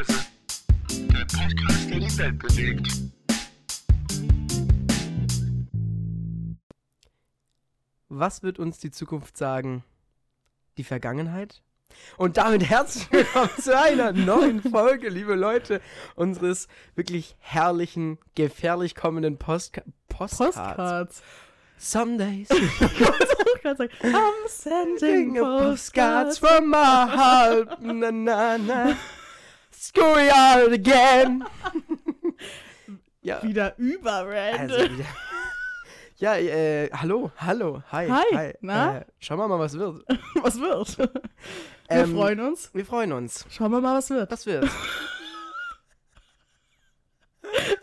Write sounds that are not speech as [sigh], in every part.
Podcast. Der Podcast, der die Welt bewegt. Was wird uns die Zukunft sagen? Die Vergangenheit? Und damit herzlich willkommen zu einer neuen Folge, liebe Leute, unseres wirklich herrlichen, gefährlich kommenden Postka Postcards. Postcards. Some days [laughs] I'm sending postcards postcards. from my heart. Na, na, na. [laughs] Screw out again. [laughs] ja, Wieder überrandom. also wieder. Ja, äh, hallo, hallo, hi, Hi, na? Äh, schauen wir mal, was wird. [laughs] was wird? Wir Ähm, freuen uns. Wir freuen uns. Schauen wir mal, was wird. Was wird? [laughs]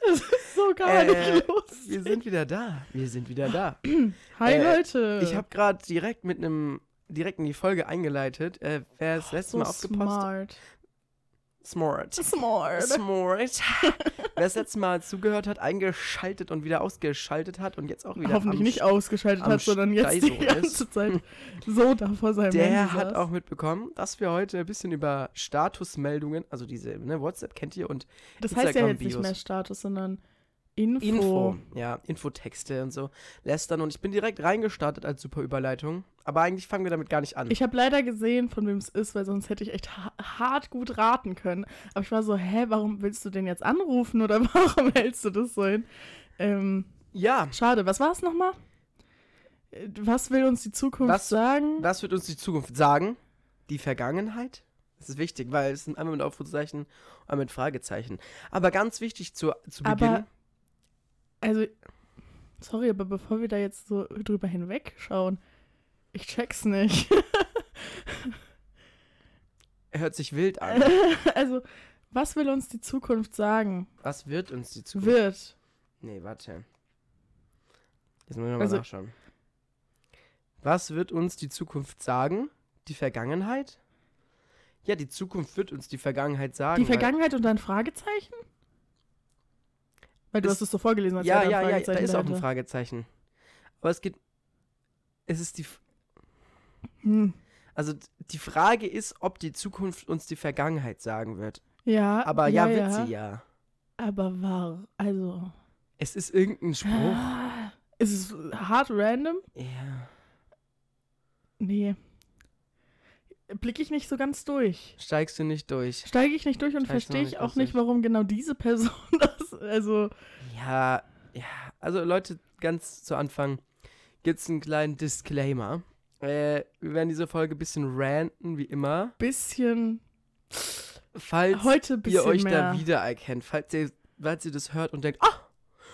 Das ist so gar Äh, nicht lustig. Wir sind wieder da. Wir sind wieder da. [clears throat] Hi, äh, Leute. Ich habe gerade direkt mit einem direkt in die Folge eingeleitet. Äh, wer das letzte so Mal aufgepasst smart. Smart. Smart. Smart. [laughs] wer das letzte Mal zugehört hat, eingeschaltet und wieder ausgeschaltet hat und jetzt auch wieder Hoffentlich nicht Sch- ausgeschaltet hat, sondern jetzt die Steiso ganze ist. Zeit so da vor seinem Der hat auch mitbekommen, dass wir heute ein bisschen über Statusmeldungen, also diese, ne, WhatsApp kennt ihr und Das heißt ja jetzt nicht Instagram-Bios. mehr Status, sondern Info. Info, ja, Infotexte und so lästern und ich bin direkt reingestartet als super Überleitung, aber eigentlich fangen wir damit gar nicht an. Ich habe leider gesehen, von wem es ist, weil sonst hätte ich echt ha hart gut raten können. Aber ich war so, hä, warum willst du den jetzt anrufen oder [laughs] warum hältst du das so hin? Ähm, ja, schade, was war es nochmal? Was will uns die Zukunft Was- sagen? was wird uns die Zukunft sagen? Die Vergangenheit? Das ist wichtig, weil es sind einmal mit Aufrufzeichen und einmal mit Fragezeichen. Aber ganz wichtig zu, zu Aber- Beginn. Also, sorry, aber bevor wir da jetzt so drüber hinwegschauen, ich check's nicht. [laughs] Er hört sich wild an. [laughs] also, was will uns die Zukunft sagen? Was wird uns die Zukunft Wird. Nee, warte. Jetzt muss ich nochmal Also- nachschauen. Was wird uns die Zukunft sagen? Die Vergangenheit? Ja, die Zukunft wird uns die Vergangenheit sagen. Die Vergangenheit und dann Fragezeichen? Weil du Es- hast es so vorgelesen, als ja, ja, ein ja, da ist auch ein. Fragezeichen. Aber es geht. Es ist die. Hm. Also die Frage ist, ob die Zukunft uns die Vergangenheit sagen wird. Ja, Aber ja, wird sie ja. Aber war, also. Es ist irgendein Spruch. [gasps] Ah, Ist es hart random? Ja. Nee. Blicke ich nicht so ganz durch. Steigst du nicht durch. Steige ich nicht durch und verstehe ich auch nicht, warum genau diese Person [laughs] das. Also. Ja, ja. Also Leute, ganz zu Anfang gibt es einen kleinen Disclaimer. Äh, wir werden diese Folge ein bisschen ranten, wie immer. Bisschen. Falls Heute bisschen ihr euch mehr. da wiedererkennt, falls ihr, falls ihr das hört und denkt, ach,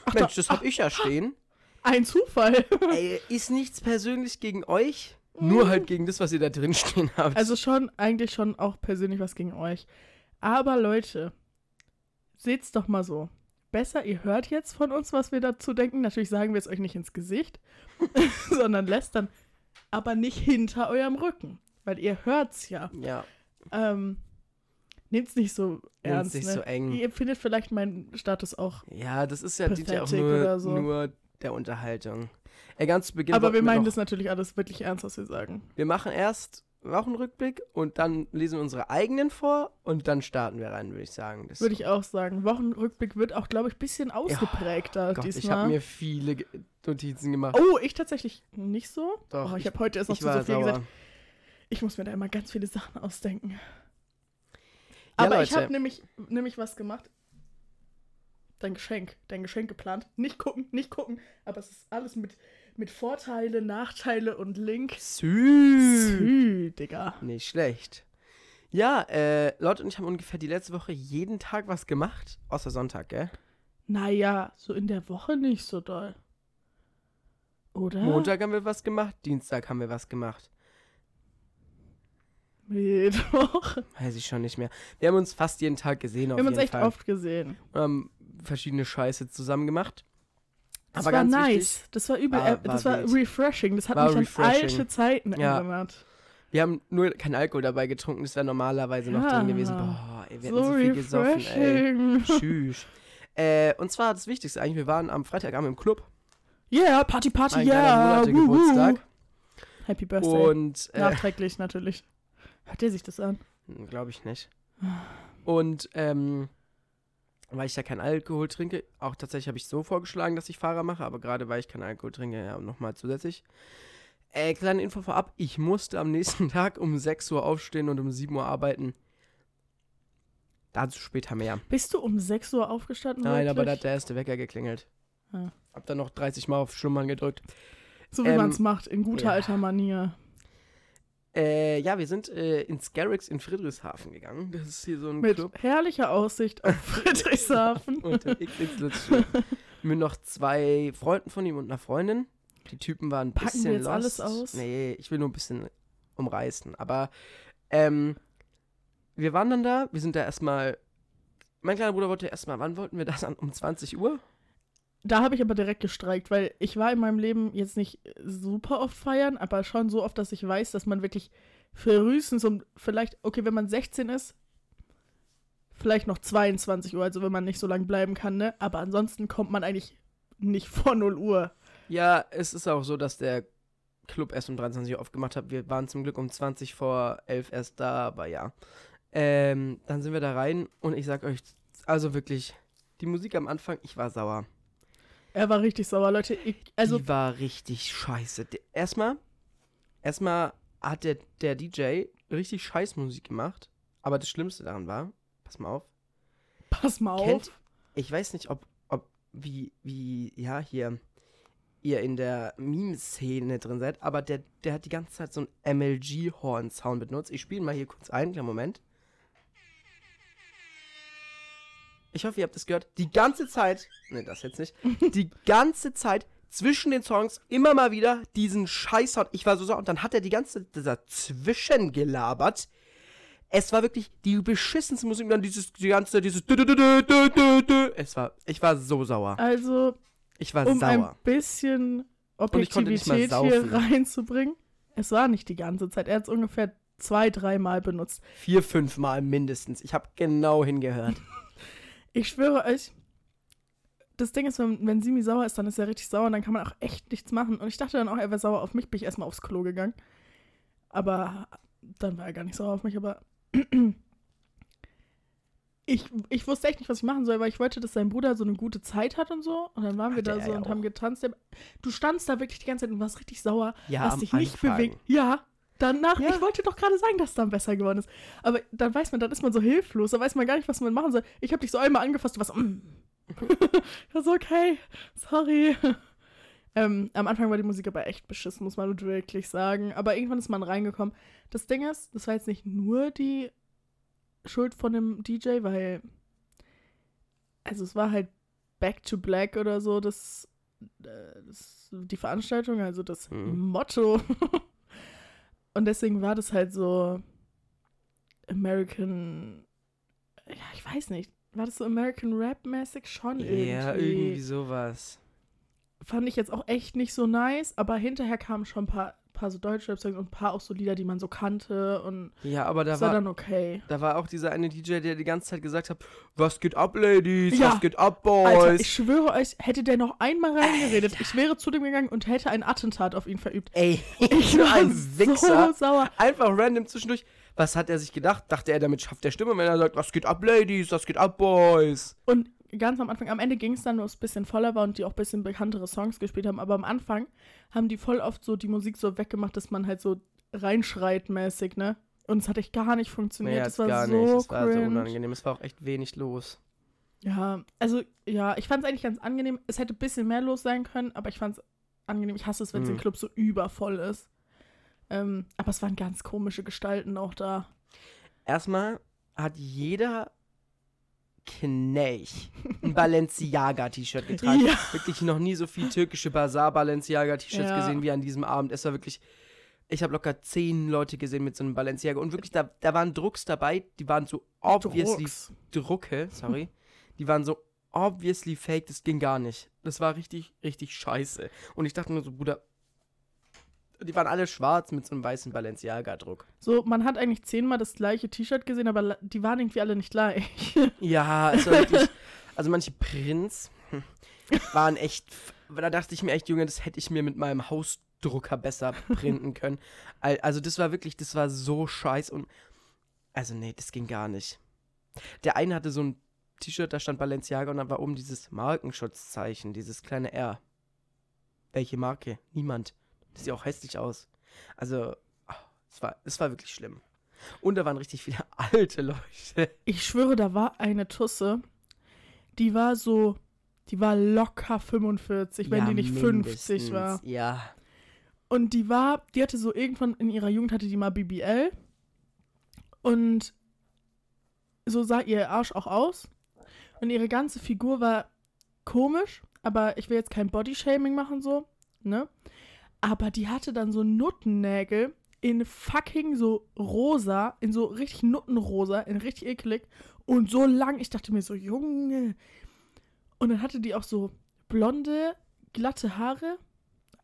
Ach, Mensch, da- das hab ich ja stehen. Ein Zufall. Ey, ist nichts persönlich gegen euch, nur halt gegen das, was ihr da drin stehen habt. Also schon, eigentlich schon auch persönlich was gegen euch. Aber Leute, seht's doch mal so. Besser, ihr hört jetzt von uns, was wir dazu denken. Natürlich sagen wir es euch nicht ins Gesicht, [laughs] sondern lästern. Aber nicht hinter eurem Rücken. Weil ihr hört's ja. ja, Ähm, nehmt's nicht so ernst. nicht ne? so eng. Ihr findet vielleicht meinen Status auch. ja, das ist ja, dient ja auch nur, oder so. nur der Unterhaltung. Ey, ganz zu Beginn Aber wir meinen noch, das natürlich alles wirklich ernst, was wir sagen. wir machen erst Wochenrückblick und dann lesen wir unsere eigenen vor und dann starten wir rein, würde ich sagen. Das Würde ich auch sagen. Wochenrückblick wird auch, glaube ich, ein bisschen ausgeprägter Gott, ich diesmal. habe mir viele Notizen gemacht. Oh, ich tatsächlich nicht so. Doch, oh, ich ich- habe heute erst noch ich zu so viel sauer. gesagt. Ich muss mir da immer ganz viele Sachen ausdenken. Ja, Aber ich Leute. habe nämlich, nämlich was gemacht. Dein Geschenk, dein Geschenk geplant. Nicht gucken, nicht gucken. Aber es ist alles mit, mit Vorteile, Nachteile und Link. Sü. Sü, Digga. Nicht schlecht. Ja, äh, Leute und ich haben ungefähr die letzte Woche jeden Tag was gemacht, außer Sonntag, gell? Naja, so in der Woche nicht so doll. Oder? Montag haben wir was gemacht, Dienstag haben wir was gemacht. Mittwoch. Weiß ich schon nicht mehr. Wir haben uns fast jeden Tag gesehen, auf Wir haben uns echt Fall. oft gesehen. Und haben verschiedene Scheiße zusammen gemacht. Das Aber war ganz nice. wichtig, Das war übel. War- äh, das war war refreshing. Das hat mich an alte Zeiten Ja. erinnert. wir haben nur keinen Alkohol dabei getrunken, das wäre normalerweise noch Ja. drin gewesen. Boah, ey, wir So, hätten so viel gesoffen, ey. Tschüss. äh, und zwar das Wichtigste eigentlich, wir waren am Freitagabend im Club. Yeah, Party, Party, Mein yeah. Monate wuhu. Geburtstag. Happy Birthday. Und, äh, Nachträglich natürlich. Hört der sich das an? glaube ich nicht. Und ähm, weil ich ja keinen Alkohol trinke, auch tatsächlich habe ich so vorgeschlagen, dass ich Fahrer mache, aber gerade weil ich keinen Alkohol trinke, ja, nochmal zusätzlich. Äh, kleine Info vorab, ich musste am nächsten [laughs] Tag um 6 Uhr aufstehen und um 7 Uhr arbeiten. Dazu später mehr. Bist du um 6 Uhr aufgestanden? Nein, aber da wirklich? hat der erste Wecker geklingelt. Ah. Hab dann noch 30 Mal auf Schlummern gedrückt. So wie ähm, man es macht, in guter ja. alter Manier. Äh, ja, wir sind äh, ins Garrix in Friedrichshafen gegangen. Das ist hier so ein Mit Club. herrlicher Aussicht auf [laughs] Friedrichshafen. Und der mit noch zwei Freunden von ihm und einer Freundin. Die Typen waren ein Packen bisschen wir jetzt lost. alles aus? Nee, ich will nur ein bisschen umreißen. Aber ähm, wir waren dann da. Wir sind da erstmal. Mein kleiner Bruder wollte erstmal, wann wollten wir das an? Um 20 Uhr? Da habe ich aber direkt gestreikt, weil ich war in meinem Leben jetzt nicht super oft feiern, aber schon so oft, dass ich weiß, dass man wirklich frühestens um vielleicht, okay, wenn man 16 ist, vielleicht noch 22 Uhr, also wenn man nicht so lange bleiben kann, ne? Aber ansonsten kommt man eigentlich nicht [laughs] vor 0 Uhr. Ja, es ist auch so, dass der Club erst um 23 Uhr aufgemacht hat. Wir waren zum Glück um 20 vor 11 erst da, aber ja. Ähm, dann sind wir da rein und ich sag euch, also wirklich, die Musik am Anfang, ich war sauer. Er war richtig sauer, Leute. Ich, also, die war richtig scheiße. Erstmal, erstmal hat der, der DJ richtig scheiß Musik gemacht, aber das Schlimmste daran war, pass mal auf, pass mal auf. Kennt- ich weiß nicht, ob, ob, wie, wie, ja, hier, ihr in der Meme-Szene drin seid, aber der, der hat die ganze Zeit so einen MLG-Horn-Sound benutzt. Ich spiele mal hier kurz ein, kleinen Moment. Ich hoffe, ihr habt das gehört. Die ganze Zeit, ne, das jetzt nicht, [laughs] die ganze Zeit zwischen den Songs immer mal wieder diesen Scheiß-Sound. Ich war so sauer und dann hat er die ganze Zeit dazwischen gelabert. Es war wirklich die beschissenste Musik und dann dieses, die ganze Zeit dieses. Es war, ich war so sauer. Also, Ich war um ein sauer. bisschen nicht mal Objektivität hier reinzubringen. Es war nicht die ganze Zeit. Er hat es ungefähr zwei, dreimal benutzt. Vier, fünf Mal mindestens. Ich habe genau hingehört. [laughs] Ich schwöre euch, das Ding ist, wenn, wenn Simi sauer ist, dann ist er richtig sauer und dann kann man auch echt nichts machen. Und ich dachte dann auch, er wäre sauer auf mich, bin ich erstmal aufs Klo gegangen. Aber dann war er gar nicht sauer auf mich, aber [clears throat] ich, ich wusste echt nicht, was ich machen soll, weil ich wollte, dass sein Bruder so eine gute Zeit hat und so. Und dann waren wir Hatte da so ja und auch. haben getanzt. Du standst da wirklich die ganze Zeit und warst richtig sauer, Ja, hast am dich nicht Anfang. bewegt. Ja, danach, Ja. ich wollte doch gerade sagen, dass es dann besser geworden ist. Aber dann weiß man, dann ist man so hilflos, dann weiß man gar nicht, was man machen soll. Ich habe dich so einmal angefasst, du warst mm. [laughs] war so, okay, sorry. Ähm, am Anfang war die Musik aber echt beschissen, muss man wirklich sagen. Aber irgendwann ist man reingekommen. Das Ding ist, das war jetzt nicht nur die Schuld von dem DJ, weil. Also, es war halt Back to Black oder so, das, äh, das die Veranstaltung, also das Mhm. Motto. [laughs] Und deswegen war das halt so American. Ja, ich weiß nicht. War das so American Rap-mäßig schon irgendwie? ja, irgendwie sowas. fand ich jetzt auch echt nicht so nice, aber hinterher kamen schon ein paar, paar so Deutschrap-Songs und ein paar auch so Lieder, die man so kannte und Ja, aber da war war, dann okay. da war auch dieser eine DJ, der die ganze Zeit gesagt hat, was geht ab, Ladies, Ja. was geht ab, Boys. Alter, ich schwöre euch, hätte der noch einmal reingeredet, ich wäre zu dem gegangen und hätte ein Attentat auf ihn verübt. Ey, Ich [laughs] so war ein so Wichser. sauer. Einfach random zwischendurch. Was hat er sich gedacht? Dachte er, damit schafft er Stimme, wenn er sagt, was geht ab, Ladies, was geht ab, Boys. Und ganz am Anfang, am Ende ging es dann, wo es ein bisschen voller war und die auch ein bisschen bekanntere Songs gespielt haben, aber am Anfang haben die voll oft so die Musik so weggemacht, dass man halt so reinschreit mäßig, ne? Und es hat echt gar nicht funktioniert. Nee, das war gar so nicht. Es war so unangenehm. Es war auch echt wenig los. Ja, also ja, ich fand es eigentlich ganz angenehm. Es hätte ein bisschen mehr los sein können, aber ich fand es angenehm. Ich hasse es, wenn es Mhm. im Club so übervoll ist. Ähm, aber es waren ganz komische Gestalten auch da. Erstmal hat jeder Knech ein [laughs] Balenciaga-T-Shirt getragen. Ja. Wirklich noch nie so viel türkische Bazaar-Balenciaga-T-Shirts Ja. gesehen wie an diesem Abend. Es war wirklich. Ich habe locker zehn Leute gesehen mit so einem Balenciaga. Und wirklich, da, da waren Drucks dabei, die waren so obviously Drucks. Drucke, sorry. die waren so obviously fake, das ging gar nicht. Das war richtig, richtig scheiße. Und ich dachte nur so, Bruder, die waren alle schwarz mit so einem weißen Balenciaga-Druck. So, man hat eigentlich zehnmal das gleiche T-Shirt gesehen, aber die waren irgendwie alle nicht gleich. [laughs] Ja, es war wirklich. Also manche Prints [laughs] waren echt. Da dachte ich mir echt, Junge, das hätte ich mir mit meinem Hausdrucker besser printen [laughs] können. Al- Also das war wirklich, das war so scheiß und. Also nee, das ging gar nicht. Der eine hatte so ein T-Shirt, da stand Balenciaga und dann war oben dieses Markenschutzzeichen, dieses kleine R. Welche Marke? Niemand. Das sieht auch hässlich aus. Also, ah, es war, es war wirklich schlimm. Und da waren richtig viele [laughs] alte Leute. Ich schwöre, da war eine Tusse, die war so, die war locker 45, wenn Ja, die nicht 50 war. mindestens, Ja. Und die war, die hatte so irgendwann in ihrer Jugend hatte die mal BBL. Und so sah ihr Arsch auch aus. Und ihre ganze Figur war komisch, aber ich will jetzt kein Bodyshaming machen so, ne? Aber die hatte dann so Nuttennägel in fucking so rosa, in so richtig Nuttenrosa, in richtig eklig und so lang. Ich dachte mir so, Junge. Und dann hatte die auch so blonde, glatte Haare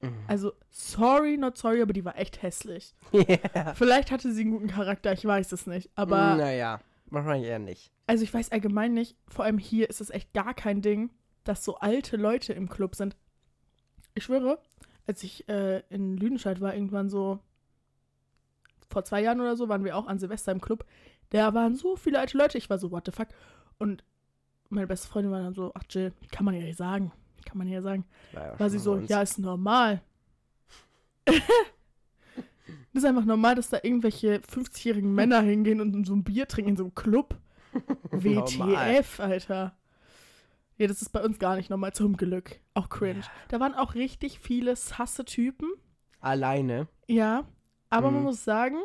Mhm. also, sorry, not sorry, aber die war echt hässlich. [laughs] Ja. Vielleicht hatte sie einen guten Charakter, ich weiß es nicht. Aber, Naja, wahrscheinlich eher nicht. also ich weiß allgemein nicht, vor allem hier ist es echt gar kein Ding, dass so alte Leute im Club sind. Ich schwöre, als ich äh, in Lüdenscheid war, irgendwann so, vor zwei Jahren oder so, waren wir auch an Silvester im Club. Da waren so viele alte Leute. Ich war so, what the fuck? Und meine beste Freundin war dann so, ach Jill, kann man ja nicht sagen. Kann man ja sagen. ja War sie so, ja, ist normal. das [laughs] ist einfach normal, dass da irgendwelche 50-jährigen Männer hingehen und so ein Bier trinken in so einem Club. [laughs] WTF, Alter. Ja, das ist bei uns gar nicht normal, zum Glück. Auch cringe. Da waren auch richtig viele sasse Typen. Alleine. Ja, aber man Mhm. muss sagen,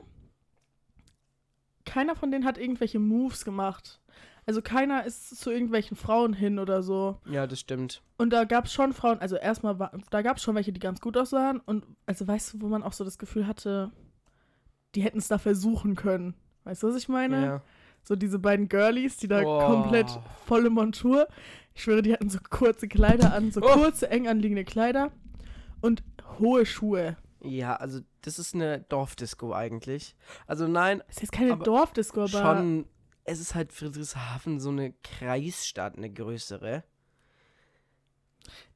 keiner von denen hat irgendwelche Moves gemacht. Also keiner ist zu irgendwelchen Frauen hin oder so. Ja, das stimmt. Und da gab es schon Frauen, also erstmal, war, da gab es schon welche, die ganz gut aussahen. Und also weißt du, wo man auch so das Gefühl hatte, die hätten es da versuchen können. Weißt du, was ich meine? Ja. So diese beiden Girlies, die da Oh. komplett volle Montur. Ich schwöre, die hatten so kurze Kleider an, so Oh. kurze, eng anliegende Kleider und hohe Schuhe. Ja, also das ist eine Dorfdisco eigentlich. Also nein, Das ist jetzt keine Aber Dorfdisco, aber schon, es ist halt Friedrichshafen so eine Kreisstadt, eine größere.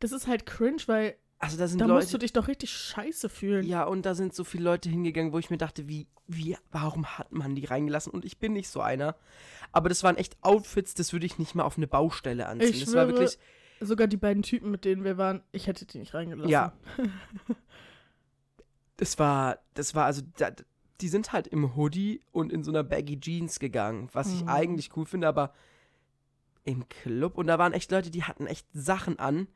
das ist halt cringe, weil Also da sind da musst du Leute, dich doch richtig scheiße fühlen. ja, und da sind so viele Leute hingegangen, wo ich mir dachte, wie, wie, warum hat man die reingelassen? Und ich bin nicht so einer. Aber das waren echt Outfits, das würde ich nicht mal auf eine Baustelle anziehen. Ich das war schwöre, wirklich, Sogar die beiden Typen, mit denen wir waren, ich hätte die nicht reingelassen. Ja. [laughs] das war, das war also, da, die sind halt im Hoodie und in so einer Baggy Jeans gegangen, was ich Mhm. eigentlich cool finde, aber im Club und da waren echt Leute, die hatten echt Sachen an.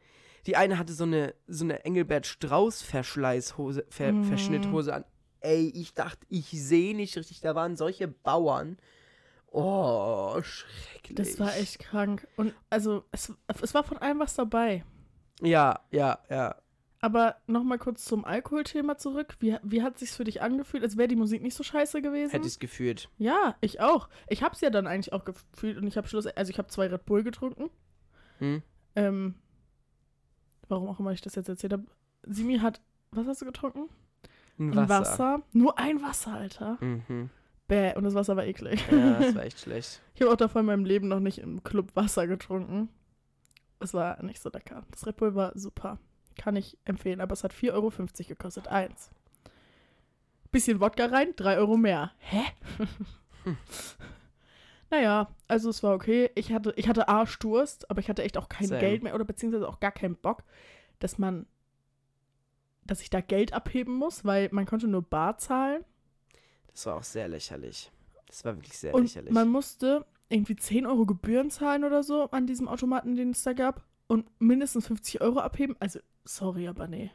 Die eine hatte so eine so eine Engelbert Strauß Verschleißhose, Ver, Mhm. Verschnitthose an. Ey, ich dachte, ich sehe nicht richtig, da waren solche Bauern. Oh, schrecklich. Das war echt krank. Und also, es, es war von allem was dabei. Ja, ja, ja. Aber nochmal kurz zum Alkoholthema zurück. Wie, wie hat sich's für dich angefühlt, als wäre die Musik nicht so scheiße gewesen? Hätte ich gefühlt. ja, ich auch. Ich hab's ja dann eigentlich auch gefühlt und ich habe Schluss, also ich habe zwei Red Bull getrunken. Hm? Ähm, warum auch immer ich das jetzt erzählt habe. Simi hat, was hast du getrunken? Ein Ein Wasser. Wasser. Nur ein Wasser, Alter. Mhm. Bäh, und das Wasser war eklig. Ja, das war echt schlecht. [laughs] Ich habe auch davor in meinem Leben noch nicht im Club Wasser getrunken. Es war nicht so lecker. Das Red Bull war super. Kann ich empfehlen, aber es hat 4,50 Euro gekostet. Eins. Bisschen Wodka rein, 3 Euro mehr. Hä? [laughs] naja, also es war okay. Ich hatte, ich hatte Arschdurst, aber ich hatte echt auch kein Same. Geld mehr oder beziehungsweise auch gar keinen Bock, dass man, dass ich da Geld abheben muss, weil man konnte nur bar zahlen. Das war auch sehr lächerlich. Das war wirklich sehr Und lächerlich. man musste irgendwie 10 Euro Gebühren zahlen oder so an diesem Automaten, den es da gab. Und mindestens 50 Euro abheben. Also, sorry, aber nee.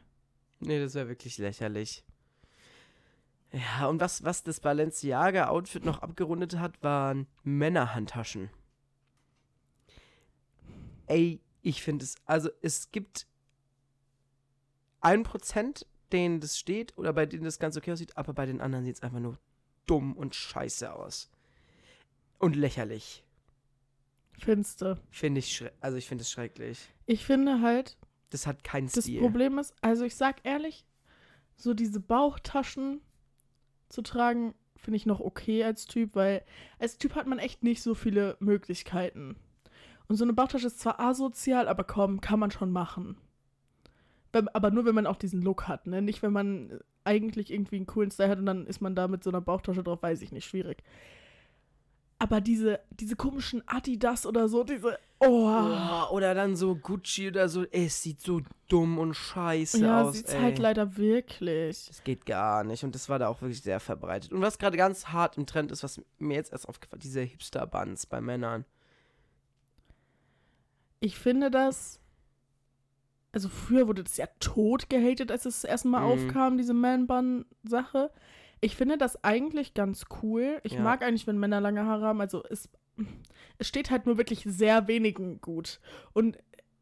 Nee, das war wirklich lächerlich. Ja, und was, was das Balenciaga-Outfit noch abgerundet hat, waren Männerhandtaschen. Ey, ich finde es, also es gibt ein Prozent, denen das steht oder bei denen das ganz okay aussieht, aber bei den anderen sieht es einfach nur dumm und scheiße aus. Und lächerlich. Finste. Finde ich, also ich finde es schrecklich. Ich finde halt, Das hat keinen das Stil. Problem ist, also ich sag ehrlich, so diese Bauchtaschen zu tragen, finde ich noch okay als Typ, weil als Typ hat man echt nicht so viele Möglichkeiten. Und so eine Bauchtasche ist zwar asozial, aber komm, kann man schon machen. Aber nur, wenn man auch diesen Look hat, ne? Nicht, wenn man eigentlich irgendwie einen coolen Style hat und dann ist man da mit so einer Bauchtasche drauf, weiß ich nicht, schwierig. Aber diese, diese komischen Adidas oder so, diese. Oh. Oh, oder dann so Gucci oder so. Ey, es sieht so dumm und scheiße ja, aus. sieht's ey. halt leider wirklich. Das geht gar nicht. Und das war da auch wirklich sehr verbreitet. Und was gerade ganz hart im Trend ist, was mir jetzt erst aufgefallen diese Hipster-Buns bei Männern. Ich finde das. Also früher wurde das ja tot gehatet, als es das erste Mal Mhm. aufkam, diese Man-Bun-Sache. Ich finde das eigentlich ganz cool. Ich Ja. mag eigentlich, wenn Männer lange Haare haben. Also es, es steht halt nur wirklich sehr wenigen gut. Und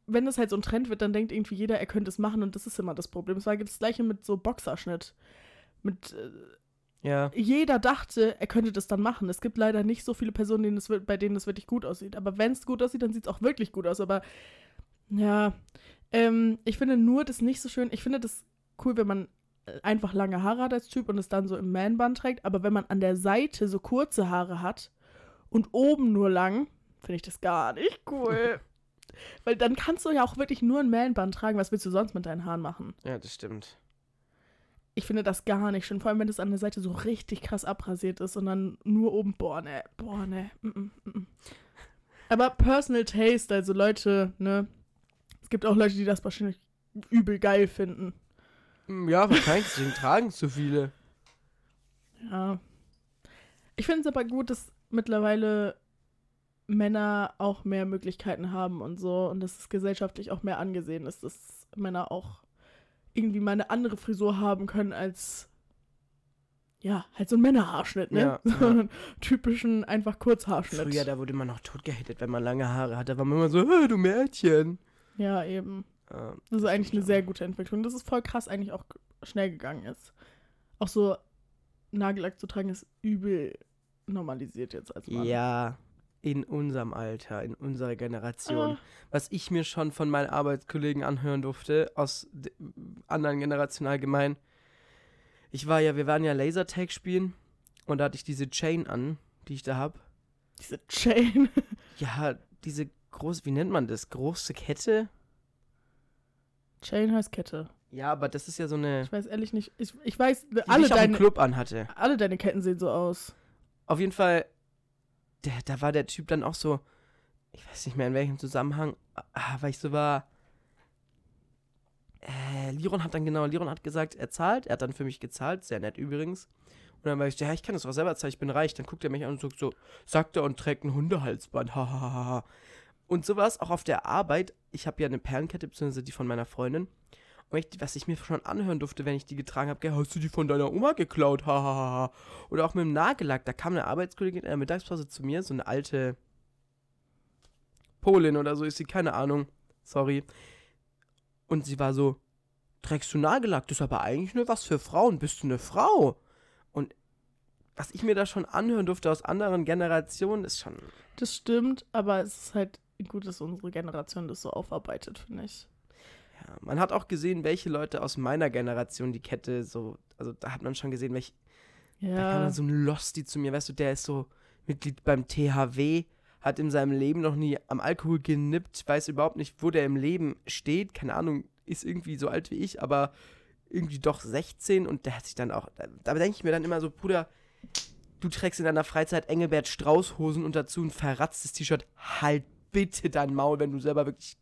wenn das halt so ein Trend wird, dann denkt irgendwie jeder, er könnte es machen und das ist immer das Problem. Es war das gleiche mit so Boxerschnitt. Mit äh, Ja. jeder dachte, er könnte das dann machen. Es gibt leider nicht so viele Personen, denen wir- bei denen es wirklich gut aussieht. Aber wenn es gut aussieht, dann sieht es auch wirklich gut aus. Aber ja, ähm, ich finde nur das nicht so schön. Ich finde das cool, wenn man äh, einfach lange Haare hat als Typ und es dann so im Man-Bun trägt. Aber wenn man an der Seite so kurze Haare hat und oben nur lang, finde ich das gar nicht cool. [laughs] Weil dann kannst du ja auch wirklich nur ein Man-Bun tragen. Was willst du sonst mit deinen Haaren machen? Ja, das stimmt. Ich finde das gar nicht schön, vor allem wenn es an der Seite so richtig krass abrasiert ist und dann nur oben, boah, ne, boah, ne. Mm -mm, mm. Aber Personal Taste, also Leute, ne, es gibt auch Leute, die das wahrscheinlich übel geil finden. Ja, wahrscheinlich, deswegen [laughs] tragen so viele. Ja. Ich finde es aber gut, dass mittlerweile Männer auch mehr Möglichkeiten haben und so und dass es gesellschaftlich auch mehr angesehen ist, dass Männer auch irgendwie mal eine andere Frisur haben können als ja, halt so ein Männerhaarschnitt, ne? Ja, [laughs] so ja. einen typischen einfach Kurzhaarschnitt. Früher, da wurde man noch tot gehatet, wenn man lange Haare hatte. Da war man immer so, du Mädchen. ja, eben. Ähm, Das ist eigentlich eine sehr gute Entwicklung. Das ist voll krass eigentlich auch schnell gegangen ist. Auch so Nagellack zu tragen ist übel normalisiert jetzt als Mann. Ja, in unserem Alter, in unserer Generation. Ah. Was ich mir schon von meinen Arbeitskollegen anhören durfte, aus anderen Generationen allgemein. Ich war ja, wir waren ja Lasertag spielen und da hatte ich diese Chain an, die ich da habe. Diese Chain. [laughs] Ja, diese große, wie nennt man das? Große Kette? Chain heißt Kette. Ja, aber das ist ja so eine, Ich weiß ehrlich nicht. Ich, ich weiß, die alle ich deine, Club anhatte. alle deine Ketten sehen so aus. Auf jeden Fall, der, da war der Typ dann auch so, ich weiß nicht mehr in welchem Zusammenhang, ah, weil ich so war. Äh, Liron hat dann genau, Liron hat gesagt, er zahlt, er hat dann für mich gezahlt, sehr nett übrigens. Und dann war ich, ja, ich kann das auch selber zahlen, ich bin reich. Dann guckt er mich an und sagt so, sagt er und trägt ein Hundehalsband, [laughs] hahaha. und sowas, auch auf der Arbeit, ich habe ja eine Perlenkette, beziehungsweise die von meiner Freundin. Und ich, was ich mir schon anhören durfte, wenn ich die getragen habe, hast du die von deiner Oma geklaut? Hahaha. Oder auch mit dem Nagellack. Da kam eine Arbeitskollegin in der Mittagspause zu mir, so eine alte Polin oder so ist sie, keine Ahnung. Sorry. Und sie war so, trägst du Nagellack? Das ist aber eigentlich nur was für Frauen. Bist du eine Frau? Und was ich mir da schon anhören durfte aus anderen Generationen, ist schon. Das stimmt, aber es ist halt gut, dass unsere Generation das so aufarbeitet, finde ich. Ja, man hat auch gesehen, welche Leute aus meiner Generation die Kette so. Also da hat man schon gesehen, welche. Da kam Ja. dann so ein Losty zu mir, weißt du, der ist so Mitglied beim THW, hat in seinem Leben noch nie am Alkohol genippt, weiß überhaupt nicht, wo der im Leben steht, keine Ahnung, ist irgendwie so alt wie ich, aber irgendwie doch 16 und der hat sich dann auch, da, da denke ich mir dann immer so, Bruder, du trägst in deiner Freizeit Engelbert Strauß Hosen und dazu ein verratztes T-Shirt, halt bitte dein Maul, wenn du selber wirklich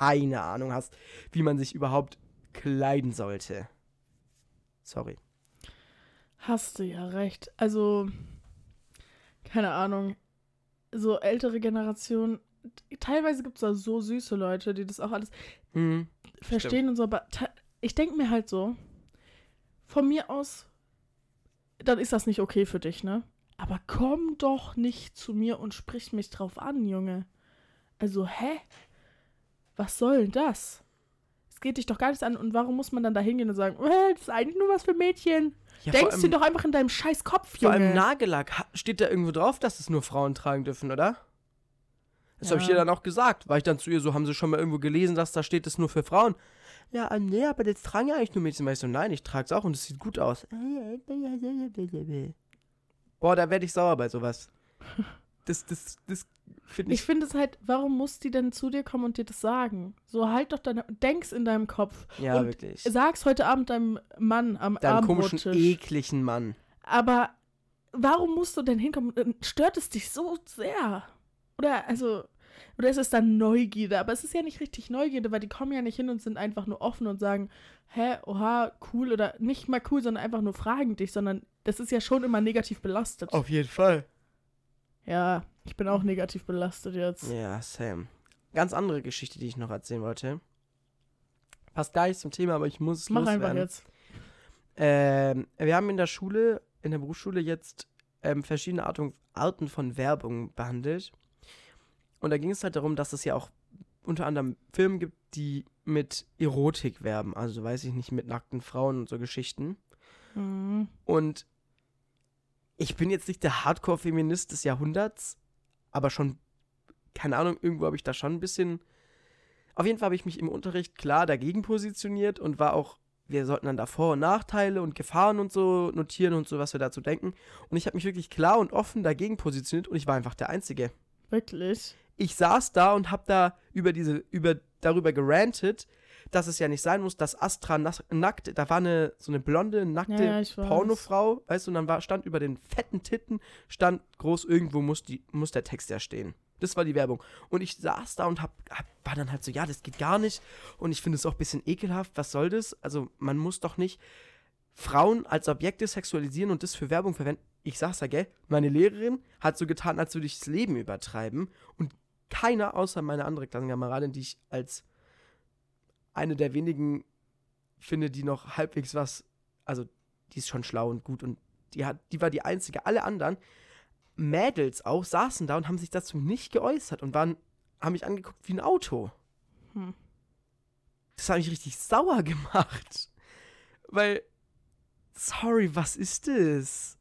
keine Ahnung hast, wie man sich überhaupt kleiden sollte. Sorry. Hast du ja recht. Also, keine Ahnung. So ältere Generationen. Teilweise gibt es da so süße Leute, die das auch alles Hm. verstehen und so, aber ich denke mir halt so, von mir aus, dann ist das nicht okay für dich, ne? Aber komm doch nicht zu mir und sprich mich drauf an, Junge. Also, hä? Was soll denn das? Es geht dich doch gar nichts an. Und warum muss man dann da hingehen und sagen, äh, das ist eigentlich nur was für Mädchen? Ja, vor Denkst du allem- doch einfach in deinem scheiß Kopf, Vor Junge. allem Nagellack. Steht da irgendwo drauf, dass es nur Frauen tragen dürfen, oder? Das habe ich Ja. ihr dann auch gesagt. War ich dann zu ihr so, haben sie schon mal irgendwo gelesen, dass da steht, es nur für Frauen? Ja, ähm, nee, aber das tragen ja eigentlich nur Mädchen. Weil ich so, nein, ich trage es auch und es sieht gut aus. [laughs] Boah, da werde ich sauer bei sowas. Das, das, das finde Ich ich. finde es halt, warum muss die denn zu dir kommen und dir das sagen? So halt doch deine, denk's in deinem Kopf. ja, und wirklich. Sag's heute Abend deinem Mann am Deinem komischen, ekligen Mann. Aber warum musst du denn hinkommen? Stört es dich so sehr? Oder, also, oder ist es dann Neugierde? Aber es ist ja nicht richtig Neugierde, weil die kommen ja nicht hin und sind einfach nur offen und sagen, hä, oha, cool oder nicht mal cool, sondern einfach nur fragen dich, sondern das ist ja schon immer negativ belastet. Auf jeden Fall. Ja, ich bin auch negativ belastet jetzt. Ja, Sam. Ganz andere Geschichte, die ich noch erzählen wollte. Passt gar nicht zum Thema, aber ich muss es Mach loswerden. einfach jetzt. Ähm, wir haben in der Schule, in der Berufsschule jetzt ähm, verschiedene Arten, Arten von Werbung behandelt. Und da ging es halt darum, dass es ja auch unter anderem Filme gibt, die mit Erotik werben. Also weiß ich nicht, mit nackten Frauen und so Geschichten. Mhm. Und ich bin jetzt nicht der Hardcore-Feminist des Jahrhunderts, aber schon, keine Ahnung, irgendwo habe ich da schon ein bisschen. Auf jeden Fall habe ich mich im Unterricht klar dagegen positioniert und war auch, wir sollten dann da Vor- und Nachteile und Gefahren und so notieren und so, was wir dazu denken. Und ich habe mich wirklich klar und offen dagegen positioniert und ich war einfach der Einzige. Wirklich? Ich saß da und habe da über diese, über, darüber gerantet, dass es ja nicht sein muss, dass Astra nackt, da war eine, so eine blonde, nackte Ja, weiß. Pornofrau, weißt du, und dann war, stand über den fetten Titten, stand groß, irgendwo muss, die, muss der Text ja stehen. Das war die Werbung. Und ich saß da und hab, hab, war dann halt so, ja, das geht gar nicht. Und ich finde es auch ein bisschen ekelhaft. Was soll das? Also, man muss doch nicht Frauen als Objekte sexualisieren und das für Werbung verwenden. Ich sag's ja, gell? Meine Lehrerin hat so getan, als würde ich das Leben übertreiben. Und keiner außer meine andere Klassenkameradin, die ich als eine der wenigen finde, die noch halbwegs was, also die ist schon schlau und gut und die hat, die war die einzige. Alle anderen Mädels auch saßen da und haben sich dazu nicht geäußert und waren, haben mich angeguckt wie ein Auto. Hm. Das hat mich richtig sauer [laughs] gemacht. Weil, sorry, was ist das?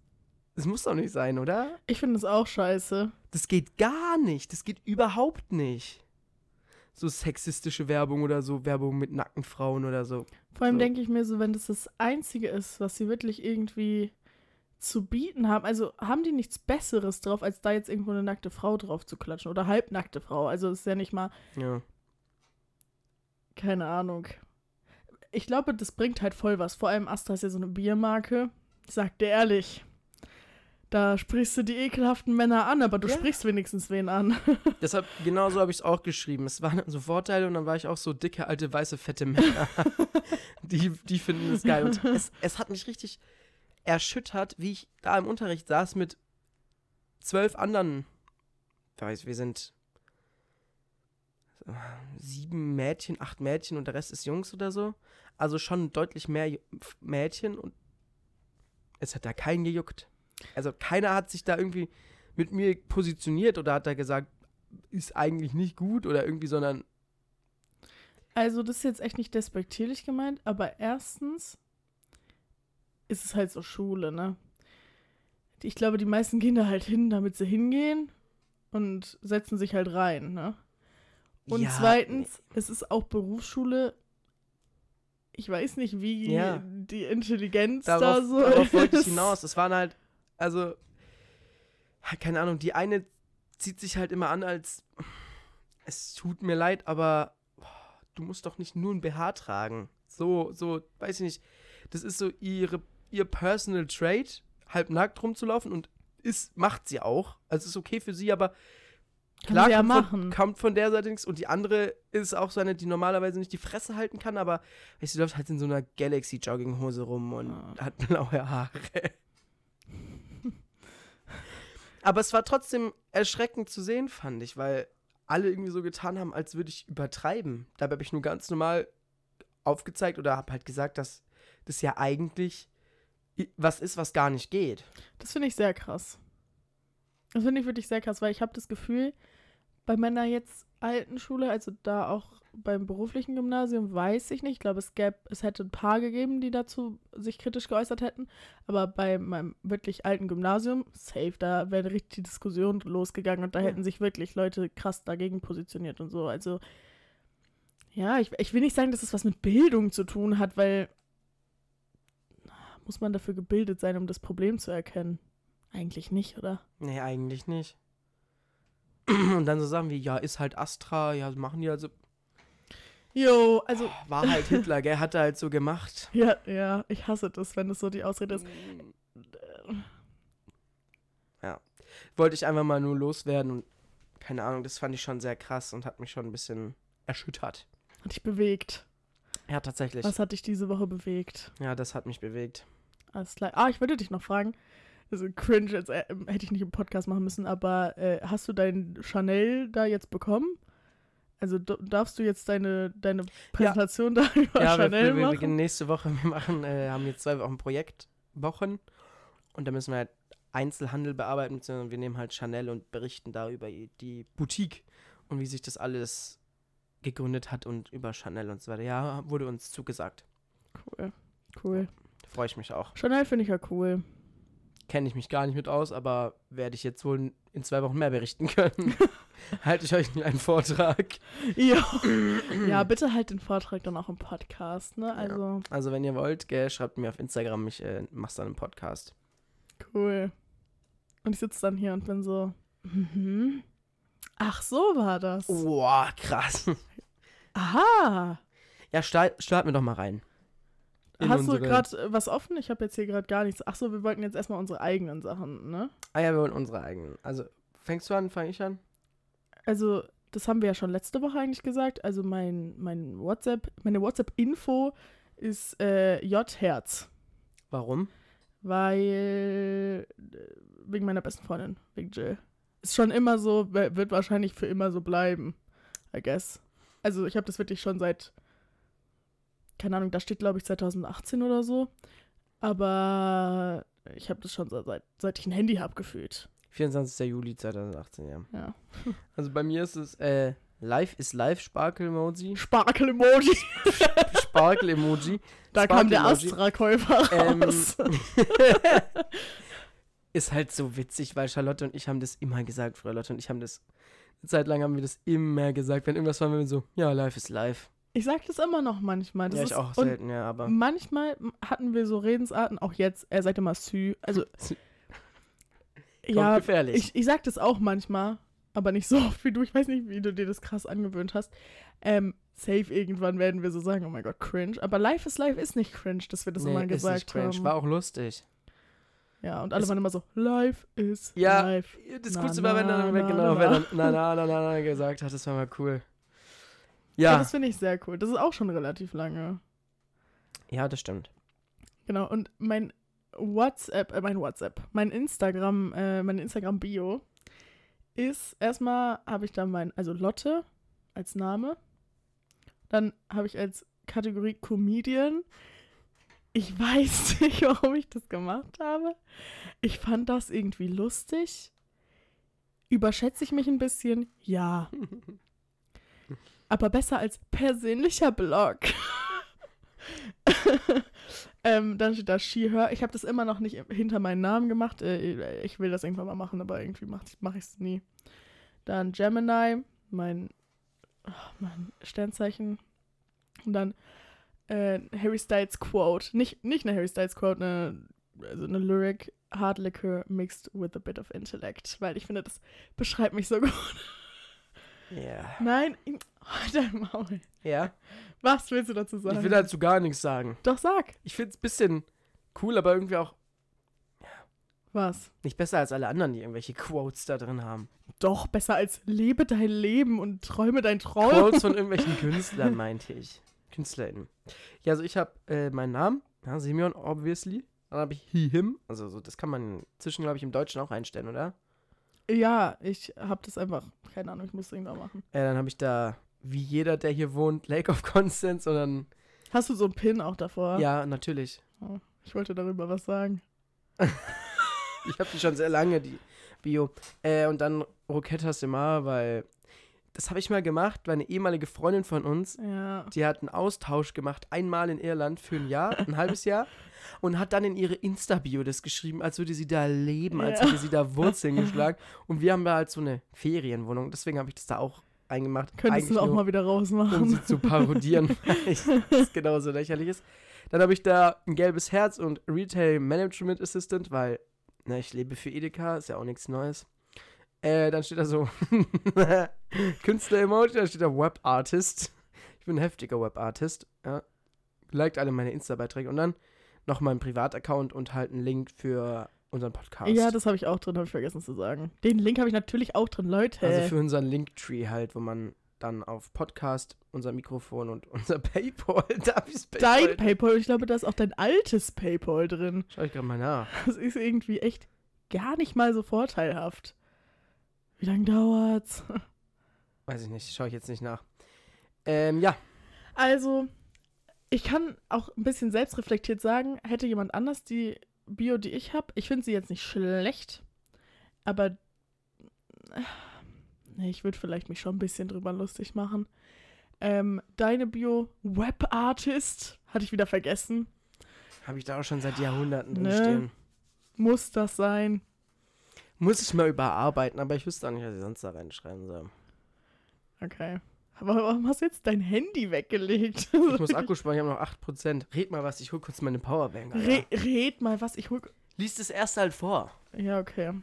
Das muss doch nicht sein, oder? Ich finde es auch scheiße. Das geht gar nicht. Das geht überhaupt nicht. So sexistische Werbung oder so Werbung mit nackten Frauen oder so. Vor allem So. denke ich mir so, wenn das das Einzige ist, was sie wirklich irgendwie zu bieten haben, also haben die nichts Besseres drauf, als da jetzt irgendwo eine nackte Frau drauf zu klatschen oder halbnackte Frau. Also ist ja nicht mal, Ja. keine Ahnung. Ich glaube, das bringt halt voll was. Vor allem Astra ist ja so eine Biermarke. Ich sag dir ehrlich, da sprichst du die ekelhaften Männer an, aber du Ja. sprichst wenigstens wen an. [laughs] Deshalb, genau so habe ich es auch geschrieben. Es waren so Vorteile und dann war ich auch so dicke, alte, weiße, fette Männer. [laughs] die, die finden es geil. Und es, es hat mich richtig erschüttert, wie ich da im Unterricht saß mit zwölf anderen, ich weiß, wir sind sieben Mädchen, acht Mädchen und der Rest ist Jungs oder so. Also schon deutlich mehr Mädchen und es hat da keinen gejuckt. Also keiner hat sich da irgendwie mit mir positioniert oder hat da gesagt, ist eigentlich nicht gut oder irgendwie, sondern Also, das ist jetzt echt nicht despektierlich gemeint, aber erstens ist es halt so Schule, ne? Ich glaube, die meisten gehen da halt hin, damit sie hingehen und setzen sich halt rein, ne? Und Ja, zweitens, es ist auch Berufsschule. Ich weiß nicht, wie Ja. die Intelligenz darauf, da so darauf wollte ich hinaus. Es waren halt, also, ja, keine Ahnung, die eine zieht sich halt immer an als, es tut mir leid, aber du musst doch nicht nur ein BH tragen. So, so, weiß ich nicht. Das ist so ihre, ihr Personal Trait, halb nackt rumzulaufen und ist, macht sie auch. Also ist okay für sie, aber Kann klar ja kommt, machen. Von, kommt von der Seite nichts. Und die andere ist auch so eine, die normalerweise nicht die Fresse halten kann, aber weißt, sie läuft halt in so einer Galaxy-Jogginghose rum und Ah. hat blaue Haare. Aber es war trotzdem erschreckend zu sehen, fand ich, weil alle irgendwie so getan haben, als würde ich übertreiben. Dabei habe ich nur ganz normal aufgezeigt oder habe halt gesagt, dass das ja eigentlich was ist, was gar nicht geht. Das finde ich sehr krass. Das finde ich wirklich sehr krass, weil ich habe das Gefühl, bei meiner jetzt alten Schule, also da auch beim beruflichen Gymnasium, weiß ich nicht. Ich glaube, es gäbe, es hätte ein paar gegeben, die dazu sich kritisch geäußert hätten. Aber bei meinem wirklich alten Gymnasium, safe, da wäre richtig die Diskussion losgegangen und da Ja. hätten sich wirklich Leute krass dagegen positioniert und so. Also, ja, ich, ich will nicht sagen, dass es was mit Bildung zu tun hat, weil muss man dafür gebildet sein, um das Problem zu erkennen? Eigentlich nicht, oder? Nee, eigentlich nicht. [clears throat] Und dann so Sachen wie, ja, ist halt Astra, ja, machen die also. Jo, also, War halt Hitler, gell, hat er halt so gemacht. [laughs] ja, ja, ich hasse das, wenn das so die Ausrede ist. wollte ich einfach mal nur loswerden und keine Ahnung, das fand ich schon sehr krass und hat mich schon ein bisschen erschüttert. Hat dich bewegt. Ja, tatsächlich. Was hat dich diese Woche bewegt? Ja, das hat mich bewegt. Alles klar. Ah, ich wollte dich noch fragen. Also cringe, jetzt äh, hätte ich nicht im Podcast machen müssen, aber äh, hast du dein Chanel da jetzt bekommen? Also darfst du jetzt deine, deine Präsentation da [laughs] über ja, wir, Chanel wir, wir machen? beginnen nächste Woche. Wir machen, äh, haben jetzt zwei Wochen Projektwochen und da müssen wir halt Einzelhandel bearbeiten, beziehungsweise wir nehmen halt Chanel und berichten da über die Boutique und wie sich das alles gegründet hat und über Chanel und so weiter. Ja, wurde uns zugesagt. Cool. Cool. Freue ich mich auch. Chanel finde ich ja cool. Kenne ich mich gar nicht mit aus, aber werde ich jetzt wohl in zwei Wochen mehr berichten können. [laughs] Halte ich euch einen Vortrag. Ja. [clears throat] ja, bitte halt den Vortrag dann auch im Podcast, ne? Also, Also wenn ihr wollt, gell, schreibt mir auf Instagram, ich äh, mach's dann im Podcast. cool. Und ich sitze dann hier und bin so, mhm. Ach, so war das. Boah, krass. Aha. Ja, start, starten wir doch mal rein. Hast du gerade was offen? Ich habe jetzt hier gerade gar nichts. Ach so, wir wollten jetzt erstmal unsere eigenen Sachen, ne? Ah ja, wir wollen unsere eigenen. Also, fängst du an, fange ich an? Also, das haben wir ja schon letzte Woche eigentlich gesagt. Also, mein, mein WhatsApp, meine WhatsApp-Info ist äh, J-Herz. Warum? Weil. äh, Wegen meiner besten Freundin, wegen Jill. Ist schon immer so, wird wahrscheinlich für immer so bleiben. I guess. Also, ich habe das wirklich schon seit. Keine Ahnung, da steht, glaube ich, 2018 oder so. Aber ich habe das schon seit, seit ich ein Handy habe gefühlt. 24. Juli 2018, ja. Ja. [laughs] Also bei mir ist es äh, Live is Live Sparkel-Emoji. Sparkel-Emoji. [laughs] Sparkel-Emoji. [laughs] Da kam der. Astra-Käufer Ähm, ist halt so witzig, weil Charlotte und ich haben das immer gesagt. Frau Charlotte und ich haben das. Eine Zeit lang haben wir das immer gesagt. Wenn irgendwas war, wir so, ja, live ist live. Ich sag das immer noch manchmal. Das ja, ich auch selten, ja, aber. manchmal hatten wir so Redensarten, auch jetzt, er sagt immer Sü. Also, [laughs] Sü. ja, gefährlich. ich, ich sag das auch manchmal, aber nicht so oft wie du. Ich weiß nicht, wie du dir das krass angewöhnt hast. Ähm, safe irgendwann werden wir so sagen, oh mein Gott, cringe. Aber Life is Life ist nicht cringe, dass wir das nee, immer ist gesagt nicht cringe. haben. War auch lustig. ja, und alle Es- waren immer so, Life is Ja, Life. Das Na, Coolste war, wenn dann na, na, genau, na. wer dann na, na, na, na, na gesagt hat, das war mal cool. Ja, Ja, das finde ich sehr cool. Das ist auch schon relativ lange. ja, das stimmt. Genau, und mein WhatsApp, äh, mein WhatsApp, mein Instagram, äh, meine Instagram-Bio ist erstmal habe ich da mein, also Lotte als Name. Dann habe ich als Kategorie Comedian. Ich [laughs] weiß nicht, warum ich das gemacht habe. Ich fand das irgendwie lustig. Überschätze ich mich ein bisschen? Ja. [laughs] Aber besser als persönlicher Blog. [laughs] ähm, dann steht da She, Her. Ich habe das immer noch nicht hinter meinen Namen gemacht. Äh, ich will das irgendwann mal machen, aber irgendwie mache mach ich es nie. Dann Gemini, mein, oh, mein Sternzeichen. Und dann äh, Harry Styles Quote. Nicht, nicht eine Harry Styles Quote, eine, also eine Lyric. Hard liquor mixed with a bit of intellect. Weil ich finde, das beschreibt mich so [laughs] gut. Ja. Nein, halt dein Maul. Ja. Was willst du dazu sagen? Ich will dazu gar nichts sagen. Doch, sag. Ich finde es ein bisschen cool, aber irgendwie auch Was? nicht besser als alle anderen, die irgendwelche Quotes da drin haben. Doch, besser als lebe dein Leben und träume dein Traum. Quotes von [laughs] irgendwelchen Künstlern, meinte ich. KünstlerInnen. Ja, also ich habe äh, meinen Namen, ja, Simeon, obviously. Dann habe ich he, him. Also so, das kann man zwischen, glaube ich, im Deutschen auch einstellen, oder? Ja, ich hab das einfach, keine Ahnung, ich muss irgendwann machen. Äh, dann habe ich da, wie jeder, der hier wohnt, Lake of Constance und dann, Hast du so einen Pin auch davor? ja, natürlich. Ich wollte darüber was sagen. [laughs] Ich habe die schon sehr lange, die Bio. Äh, und dann Roketta Semar, weil das habe ich mal gemacht, weil eine ehemalige Freundin von uns, Ja. die hat einen Austausch gemacht, einmal in Irland für ein Jahr, ein halbes Jahr, [laughs] und hat dann in ihre Insta-Bio das geschrieben, als würde sie da leben, als Ja. hätte sie da Wurzeln [laughs] geschlagen. Und wir haben da halt so eine Ferienwohnung, deswegen habe ich das da auch eingemacht. Könntest du auch nur, mal wieder rausmachen. um sie zu parodieren, [laughs] weil das genauso lächerlich ist. Dann habe ich da ein gelbes Herz und Retail Management Assistant, weil na, ich lebe für Edeka, ist ja auch nichts Neues. Äh, dann steht da so [laughs] Künstler-Emoji, dann steht da Web-Artist. Ich bin ein heftiger Web-Artist. Ja. Liked alle meine Insta-Beiträge und dann noch mein Privataccount und halt einen Link für unseren Podcast. Ja, das habe ich auch drin, habe ich vergessen zu sagen. Den Link habe ich natürlich auch drin, Leute. Also für unseren Linktree halt, wo man dann auf Podcast, unser Mikrofon und [laughs] unser Paypal, darf ich's Dein Paypal, ich glaube, da ist auch dein altes Paypal drin. Schau ich gerade mal nach. Das ist irgendwie echt gar nicht mal so vorteilhaft. Wie lange dauert's? Weiß ich nicht, schaue ich jetzt nicht nach. Ähm, ja, Also, ich kann auch ein bisschen selbstreflektiert sagen, hätte jemand anders die Bio, die ich habe, ich finde sie jetzt nicht schlecht, aber äh, nee, ich würde vielleicht mich schon ein bisschen drüber lustig machen. Ähm, deine Bio, Web Artist, hatte ich wieder vergessen. habe ich da auch schon seit Jahrhunderten drin Ne. stehen. Muss das sein? Muss ich mal überarbeiten, aber ich wüsste auch nicht, was ich sonst da reinschreiben soll. Okay. Aber warum hast du jetzt dein Handy weggelegt? Ich [laughs] muss Akku sparen, ich habe noch 8%. Red mal was, ich hol kurz meine Powerbank. Re red mal was, ich hol. Lies das erste halt vor. Ja, okay.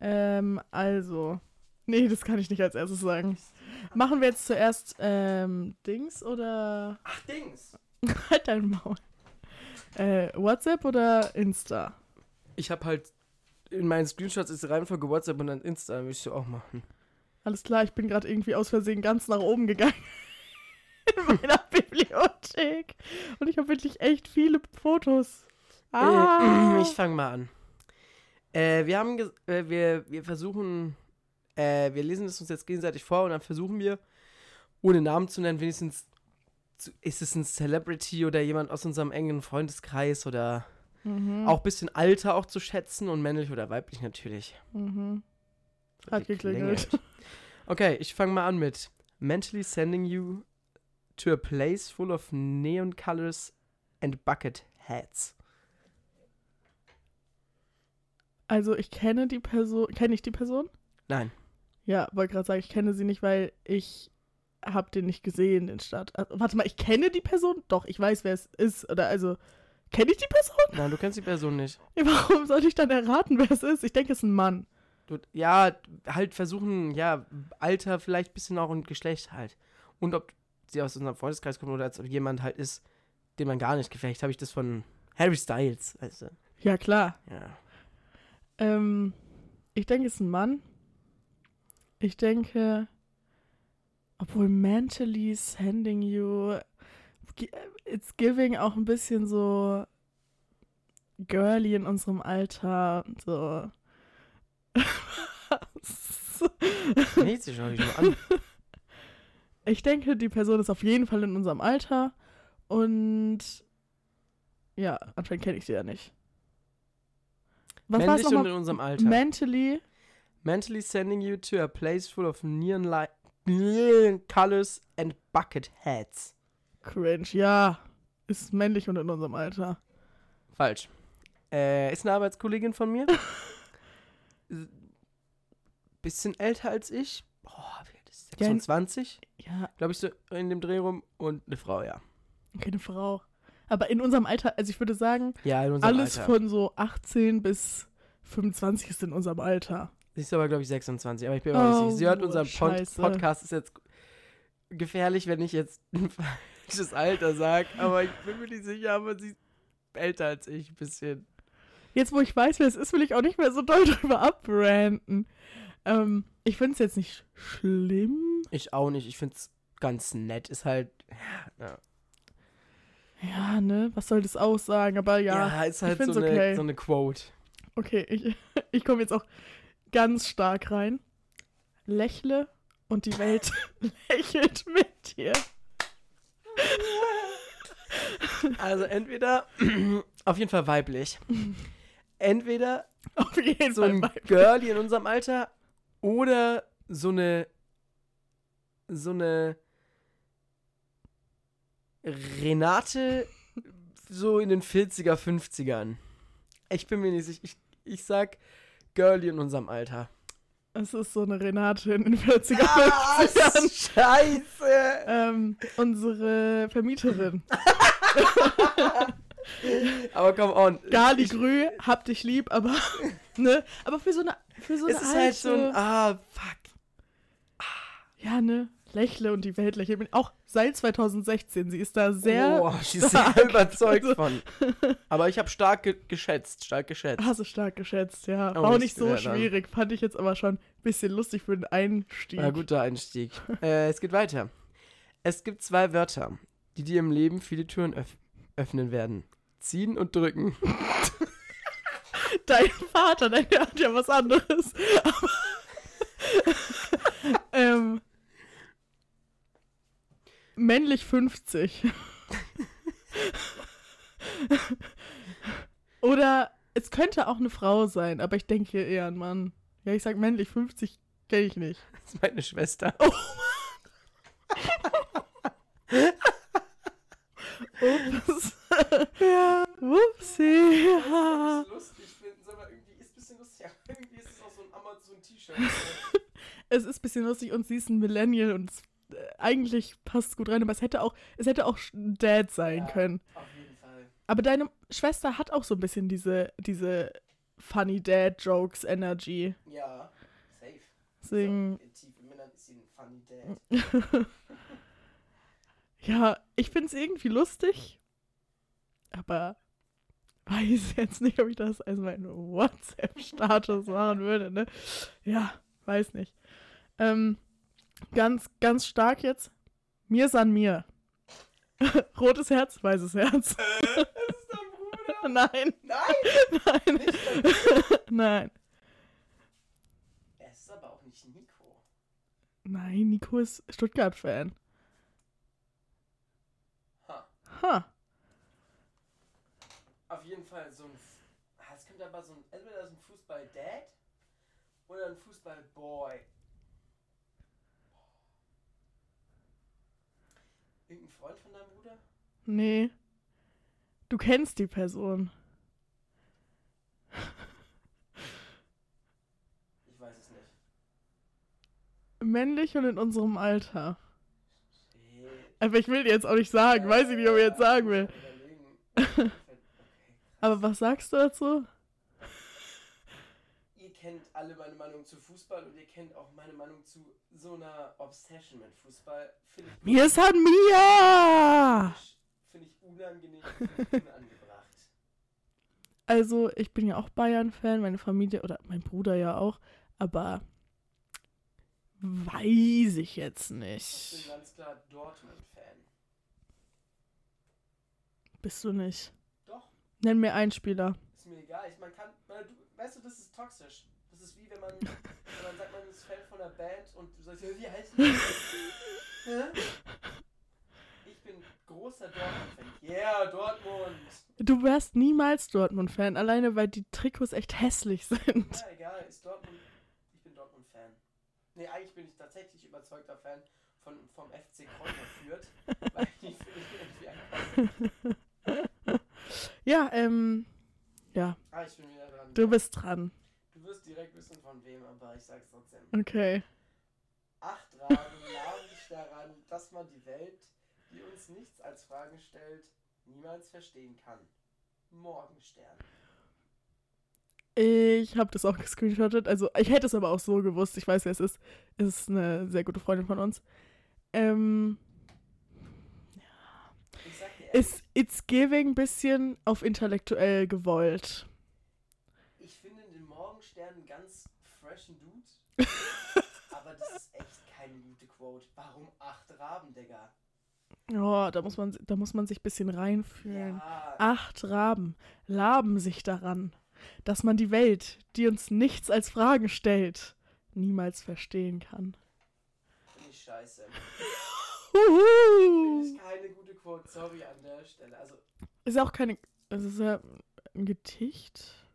Ähm, also. Nee, das kann ich nicht als erstes sagen. Machen wir jetzt zuerst ähm, Dings oder. Ach, Dings. [laughs] Halt dein Maul. Äh, WhatsApp oder Insta? Ich habe halt in meinen Screenshots ist Reihenfolge WhatsApp und dann Insta, willst du auch machen. Alles klar, ich bin gerade irgendwie aus Versehen ganz nach oben gegangen. [laughs] In meiner Bibliothek. Und ich habe wirklich echt viele Fotos. Ah. Äh, [clears throat] ich fange mal an. Äh, wir haben, äh, wir, wir versuchen, äh, wir lesen es uns jetzt gegenseitig vor und dann versuchen wir, ohne Namen zu nennen, wenigstens, zu, ist es ein Celebrity oder jemand aus unserem engen Freundeskreis oder mhm. auch ein bisschen Alter auch zu schätzen und männlich oder weiblich natürlich. Mhm. Hat geklingelt. Okay, ich fange mal an mit Mentally sending you to a place full of neon colors and bucket hats. Also ich kenne die Person. Kenne ich die Person? Nein. Ja, wollte gerade sagen, ich kenne sie nicht, weil ich habe den nicht gesehen, den Start. Also, warte mal, ich kenne die Person? Doch, ich weiß, wer es ist. Oder also, kenne ich die Person? Nein, du kennst die Person nicht. Ja, Warum soll ich dann erraten, wer es ist? Ich denke, es ist ein Mann. Du, ja, halt versuchen, ja, Alter, vielleicht ein bisschen auch und Geschlecht halt. Und ob sie aus unserem Freundeskreis kommt oder als ob jemand halt ist, den man gar nicht gefällt. Habe ich das von Harry Styles, weißt du. Ja, klar. Ja. Ähm, ich denke, es ist ein Mann. Ich denke, obwohl mentally sending you, it's giving auch ein bisschen so girly in unserem Alter. So. [laughs] Nee, sie schau dich nur an. Ich denke, die Person ist auf jeden Fall in unserem Alter und ja, anscheinend kenne ich sie ja nicht. Was Männlich und in unserem Alter. Mentally. Mentally sending you to a place full of neon light, neon colors and bucket hats. Cringe, ja. Ist männlich und in unserem Alter. Falsch. Äh, ist eine Arbeitskollegin von mir. [laughs] Bisschen älter als ich. Boah, wie alt ist sie? Ja, in- 26? Ja, Glaube ich so in dem Dreh rum. Und eine Frau, ja. keine Frau. Aber in unserem Alter, also ich würde sagen, Ja, alles Alter. von so 18 bis 25 ist in unserem Alter. Sie ist aber, glaube ich, 26. Aber ich bin mir auch nicht Oh, sicher. Sie hört unseren Pod scheiße. Podcast. Ist jetzt gefährlich, wenn ich jetzt [laughs] [laughs] ein falsches Alter sage. Aber ich bin mir nicht sicher. Aber sie ist älter als ich. Ein bisschen. Jetzt, wo ich weiß, wer es ist, will ich auch nicht mehr so doll [laughs] drüber abbranden. Ähm, ich finde es jetzt nicht schlimm. Ich auch nicht. Ich finde es ganz nett. Ist halt. Ja, Ja, ne? Was soll das aussagen? Aber ja. ja ist halt find's so, eine, okay. so eine Quote. Okay, ich, [laughs] ich komme jetzt auch ganz stark rein. Lächle und die Welt [laughs] lächelt mit dir. Also entweder. [clears throat] auf jeden Fall weiblich. Entweder [laughs] Auf jeden so Fall. ein weiblich. Girlie in unserem Alter oder so eine so eine Renate so in den 40er, 50ern. Ich bin mir nicht sicher. Ich, ich sag Girlie in unserem Alter. Es ist so eine Renate in den 40er, Ah, 50ern. Scheiße! Ähm, unsere Vermieterin. [laughs] Aber come on. Gali ich, Grü, hab dich lieb, aber [laughs] ne? Aber für so eine für so eine Es ist alte, halt so ein. Ah, fuck. ja, ne? Lächle und die Welt lächelt. Auch seit 2016. Sie ist da sehr. oh, sie ist sehr überzeugt Also- von. Aber ich habe stark ge geschätzt, stark geschätzt. Hast du stark geschätzt, ja. Oh, War auch nicht so ja, schwierig. Fand ich jetzt aber schon ein bisschen lustig für den Einstieg. Ja, guter Einstieg. äh, es geht weiter. Es gibt zwei Wörter, die dir im Leben viele Türen öff öffnen werden. Ziehen und drücken. [laughs] Dein Vater, der hat ja was anderes. Aber ähm, männlich 50. Oder es könnte auch eine Frau sein, aber ich denke eher ein Mann. Ja, ich sag männlich 50 kenne ich nicht. Das ist meine Schwester. [laughs] Ups. ja. Upsi. Ja. lustig finden, aber irgendwie ist ein bisschen lustig. Irgendwie ist es auch so ein Amazon-T-Shirt. [laughs] Es ist ein bisschen lustig und sie ist ein Millennial und es, eigentlich passt es gut rein, aber es hätte auch, es hätte auch Dad sein Ja. können. Auf jeden Fall. Aber deine Schwester hat auch so ein bisschen diese, diese Funny Dad Jokes Energy. Ja, safe. Deswegen, So, ist sie ein funny Dad. [laughs] ja, ich finde es irgendwie lustig, aber weiß jetzt nicht, ob ich das als meinen WhatsApp-Status machen würde, ne? Ja, weiß nicht. Ähm, ganz, ganz stark jetzt. Mir san mir. [laughs] Rotes Herz, weißes Herz. das ist dein Bruder? [laughs] Nein, Nein! nein, [laughs] nein. Es ist aber auch nicht Nico. Nein, Nico ist Stuttgart-Fan. Ha. Ha. Auf jeden Fall so ein. Ah, Es könnte aber so ein. Entweder so ein Fußball-Dad oder ein Fußball-Boy. Irgendein Freund von deinem Bruder? Nee. Du kennst die Person. Ich weiß es nicht. Männlich und in unserem Alter. Shit. Aber ich will dir jetzt auch nicht sagen. Weiß ich nicht, ob ich jetzt sagen will. [laughs] Okay. Aber was sagst du dazu? Ihr kennt alle meine Meinung zu Fußball und ihr kennt auch meine Meinung zu so einer Obsession mit Fußball. Mir ist an mir! Finde ich unangenehm, [laughs] ich unangebracht. Also, ich bin ja auch Bayern-Fan, meine Familie oder mein Bruder ja auch. Aber weiß ich jetzt Ich bin nicht. ganz klar Dortmund-Fan. Bist du nicht? Doch, Nenn mir einen Spieler. ist mir egal. Ich, man kann, man, weißt du, das ist toxisch. Wie wenn man, [laughs] wenn man sagt, man ist Fan von einer Band und du sagst, ja, wie heißt die? [laughs] Ich bin großer Dortmund-Fan. Yeah, Dortmund! Du wärst niemals Dortmund-Fan, alleine weil die Trikots echt hässlich sind. Ja, egal, ist Dortmund. Ich bin Dortmund-Fan. Nee, eigentlich bin ich tatsächlich überzeugter Fan von, vom FC Kräuter führt, [laughs] weil die finde ich irgendwie einfach. Ja, ähm, ja, Ah, ich bin wieder dran. du bist dran. Du wirst direkt wissen von wem, aber ich sag's trotzdem. Okay. Acht Raben [laughs] nahmen sich daran, dass man die Welt, die uns nichts als Fragen stellt, niemals verstehen kann. Morgenstern. Ich habe das auch gescreenshottet. Also, ich hätte es aber auch so gewusst. Ich weiß, wer es ist. Es ist eine sehr gute Freundin von uns. Ähm, ehrlich, ist It's Giving ein bisschen auf intellektuell gewollt. ich finde den Morgenstern einen ganz freshen Dude. Aber das ist echt keine gute Quote. Warum acht Raben, Digga? Oh, da muss man, da muss man sich ein bisschen reinfühlen. Ja, Acht Raben laben sich daran, dass man die Welt, die uns nichts als Fragen stellt, niemals verstehen kann. finde ich scheiße. Finde ich keine gute Quote, sorry an der Stelle. Also, Ist ja auch keine. Es ist ja ein Gedicht.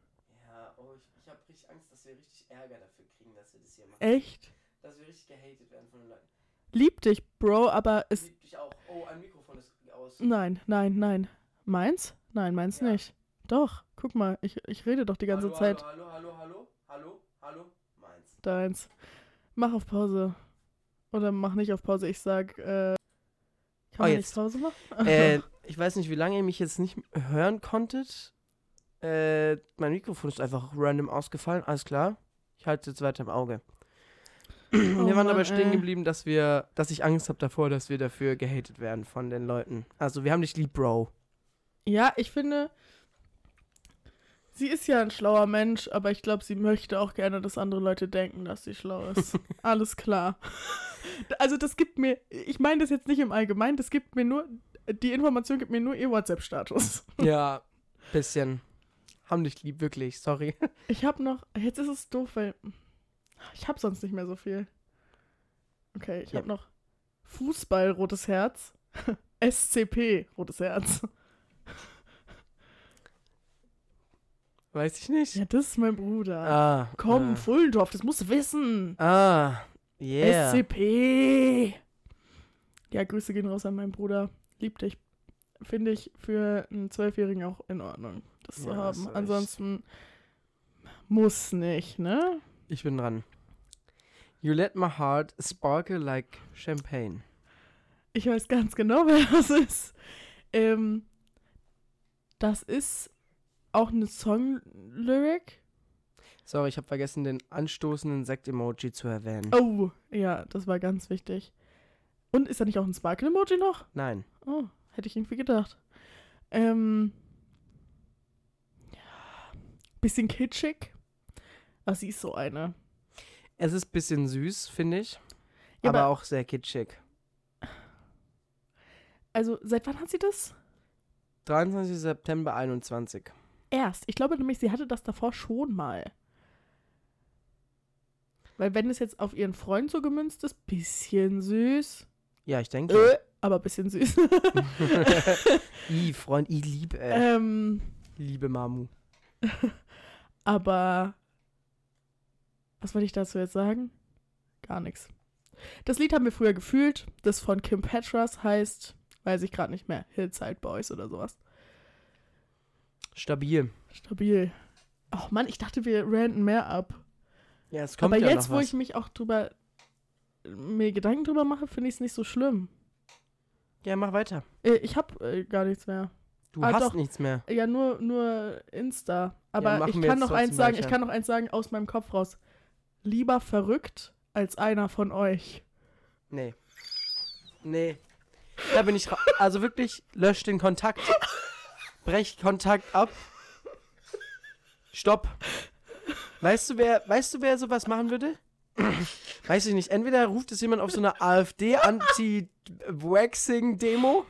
ja, oh, ich, ich habe richtig Angst, dass wir richtig Ärger dafür dass wir das hier machen. Echt? Dass wir richtig gehatet werden von den Leuten. Lieb dich, Bro, aber es. Lieb dich auch. Oh, ein Mikrofon ist aus. Nein, nein, nein. Meins? Nein, meins Ja. nicht. Doch, guck mal, ich, ich rede doch die ganze hallo, Zeit. Hallo, hallo, hallo, hallo, hallo, hallo, meins. Deins. Mach auf Pause. Oder mach nicht auf Pause. Ich sag, äh. Kann Oh, man jetzt. nicht Pause machen? Äh, [laughs] ich weiß nicht, wie lange ihr mich jetzt nicht hören konntet. Äh, mein Mikrofon ist einfach random ausgefallen, alles klar. Ich halte es jetzt weiter im Auge. [clears throat] wir waren aber stehen geblieben, dass wir, dass ich Angst habe davor, dass wir dafür gehatet werden von den Leuten. Also wir haben dich lieb, Bro. Ja, ich finde, sie ist ja ein schlauer Mensch, aber ich glaube, sie möchte auch gerne, dass andere Leute denken, dass sie schlau ist. [laughs] Alles klar. [laughs] Also das gibt mir, ich meine das jetzt nicht im Allgemeinen, das gibt mir nur, die Information gibt mir nur ihr WhatsApp-Status. Ja, bisschen. Haben dich lieb, wirklich. Sorry. [laughs] Ich habe noch, jetzt ist es doof, weil ich habe sonst nicht mehr so viel. Okay, ich Ja. habe noch Fußball, rotes Herz. [laughs] SCP, rotes Herz. Weiß ich nicht. Ja, das ist mein Bruder. Ah. Komm, ah. Fullendorf, das musst du wissen. Ah. Yeah. SCP. Ja, Grüße gehen raus an meinen Bruder. Lieb dich. Finde ich für einen Zwölfjährigen auch in Ordnung, das zu Ja, haben. hast recht. Ansonsten muss nicht, ne? Ich bin dran. You let my heart sparkle like champagne. Ich weiß ganz genau, [laughs] wer das ist. Ähm, das ist auch eine Song-Lyric. Sorry, ich habe vergessen, den anstoßenden Sekt-Emoji zu erwähnen. Oh, ja, das war ganz wichtig. Und ist da nicht auch ein Sparkle-Emoji noch? Nein. Oh, hätte ich irgendwie gedacht. Ähm, ja, bisschen kitschig. Aber sie ist so eine. Es ist ein bisschen süß, finde ich. Ja, aber, aber- auch sehr kitschig. Also, seit wann hat sie das? 23. September 21. Erst. Ich glaube nämlich, sie hatte das davor schon mal. Weil wenn es jetzt auf ihren Freund so gemünzt ist, bisschen süß. Ja, ich denke. Äh, aber bisschen süß. [laughs] I, Freund, I liebe, äh, ähm, liebe Mamu. [laughs] aber was wollte ich dazu jetzt sagen? Gar nichts. Das Lied haben wir früher gefühlt. Das von Kim Petras heißt, weiß ich gerade nicht mehr, Hillside Boys oder sowas. Stabil. Stabil. Oh Mann, ich dachte, wir ranten mehr ab. Ja, es kommt Aber ja jetzt, noch wo was. ich mich auch drüber mir Gedanken drüber mache, finde ich es nicht so schlimm. Ja, mach weiter. Äh, ich habe äh, gar nichts mehr. Du Ah, hast doch. nichts mehr. Ja, nur, nur Insta. Aber machen ich kann noch eins sagen, weiter. ich kann noch eins sagen aus meinem Kopf raus. Lieber verrückt als einer von euch. Nee. Nee. Da bin ich Also wirklich, lösch den Kontakt. Brech Kontakt ab. Stopp. Weißt du, wer, weißt du, wer sowas machen würde? [laughs] Weiß ich nicht. Entweder ruft es jemand auf so eine AfD-Anti-Waxing-Demo.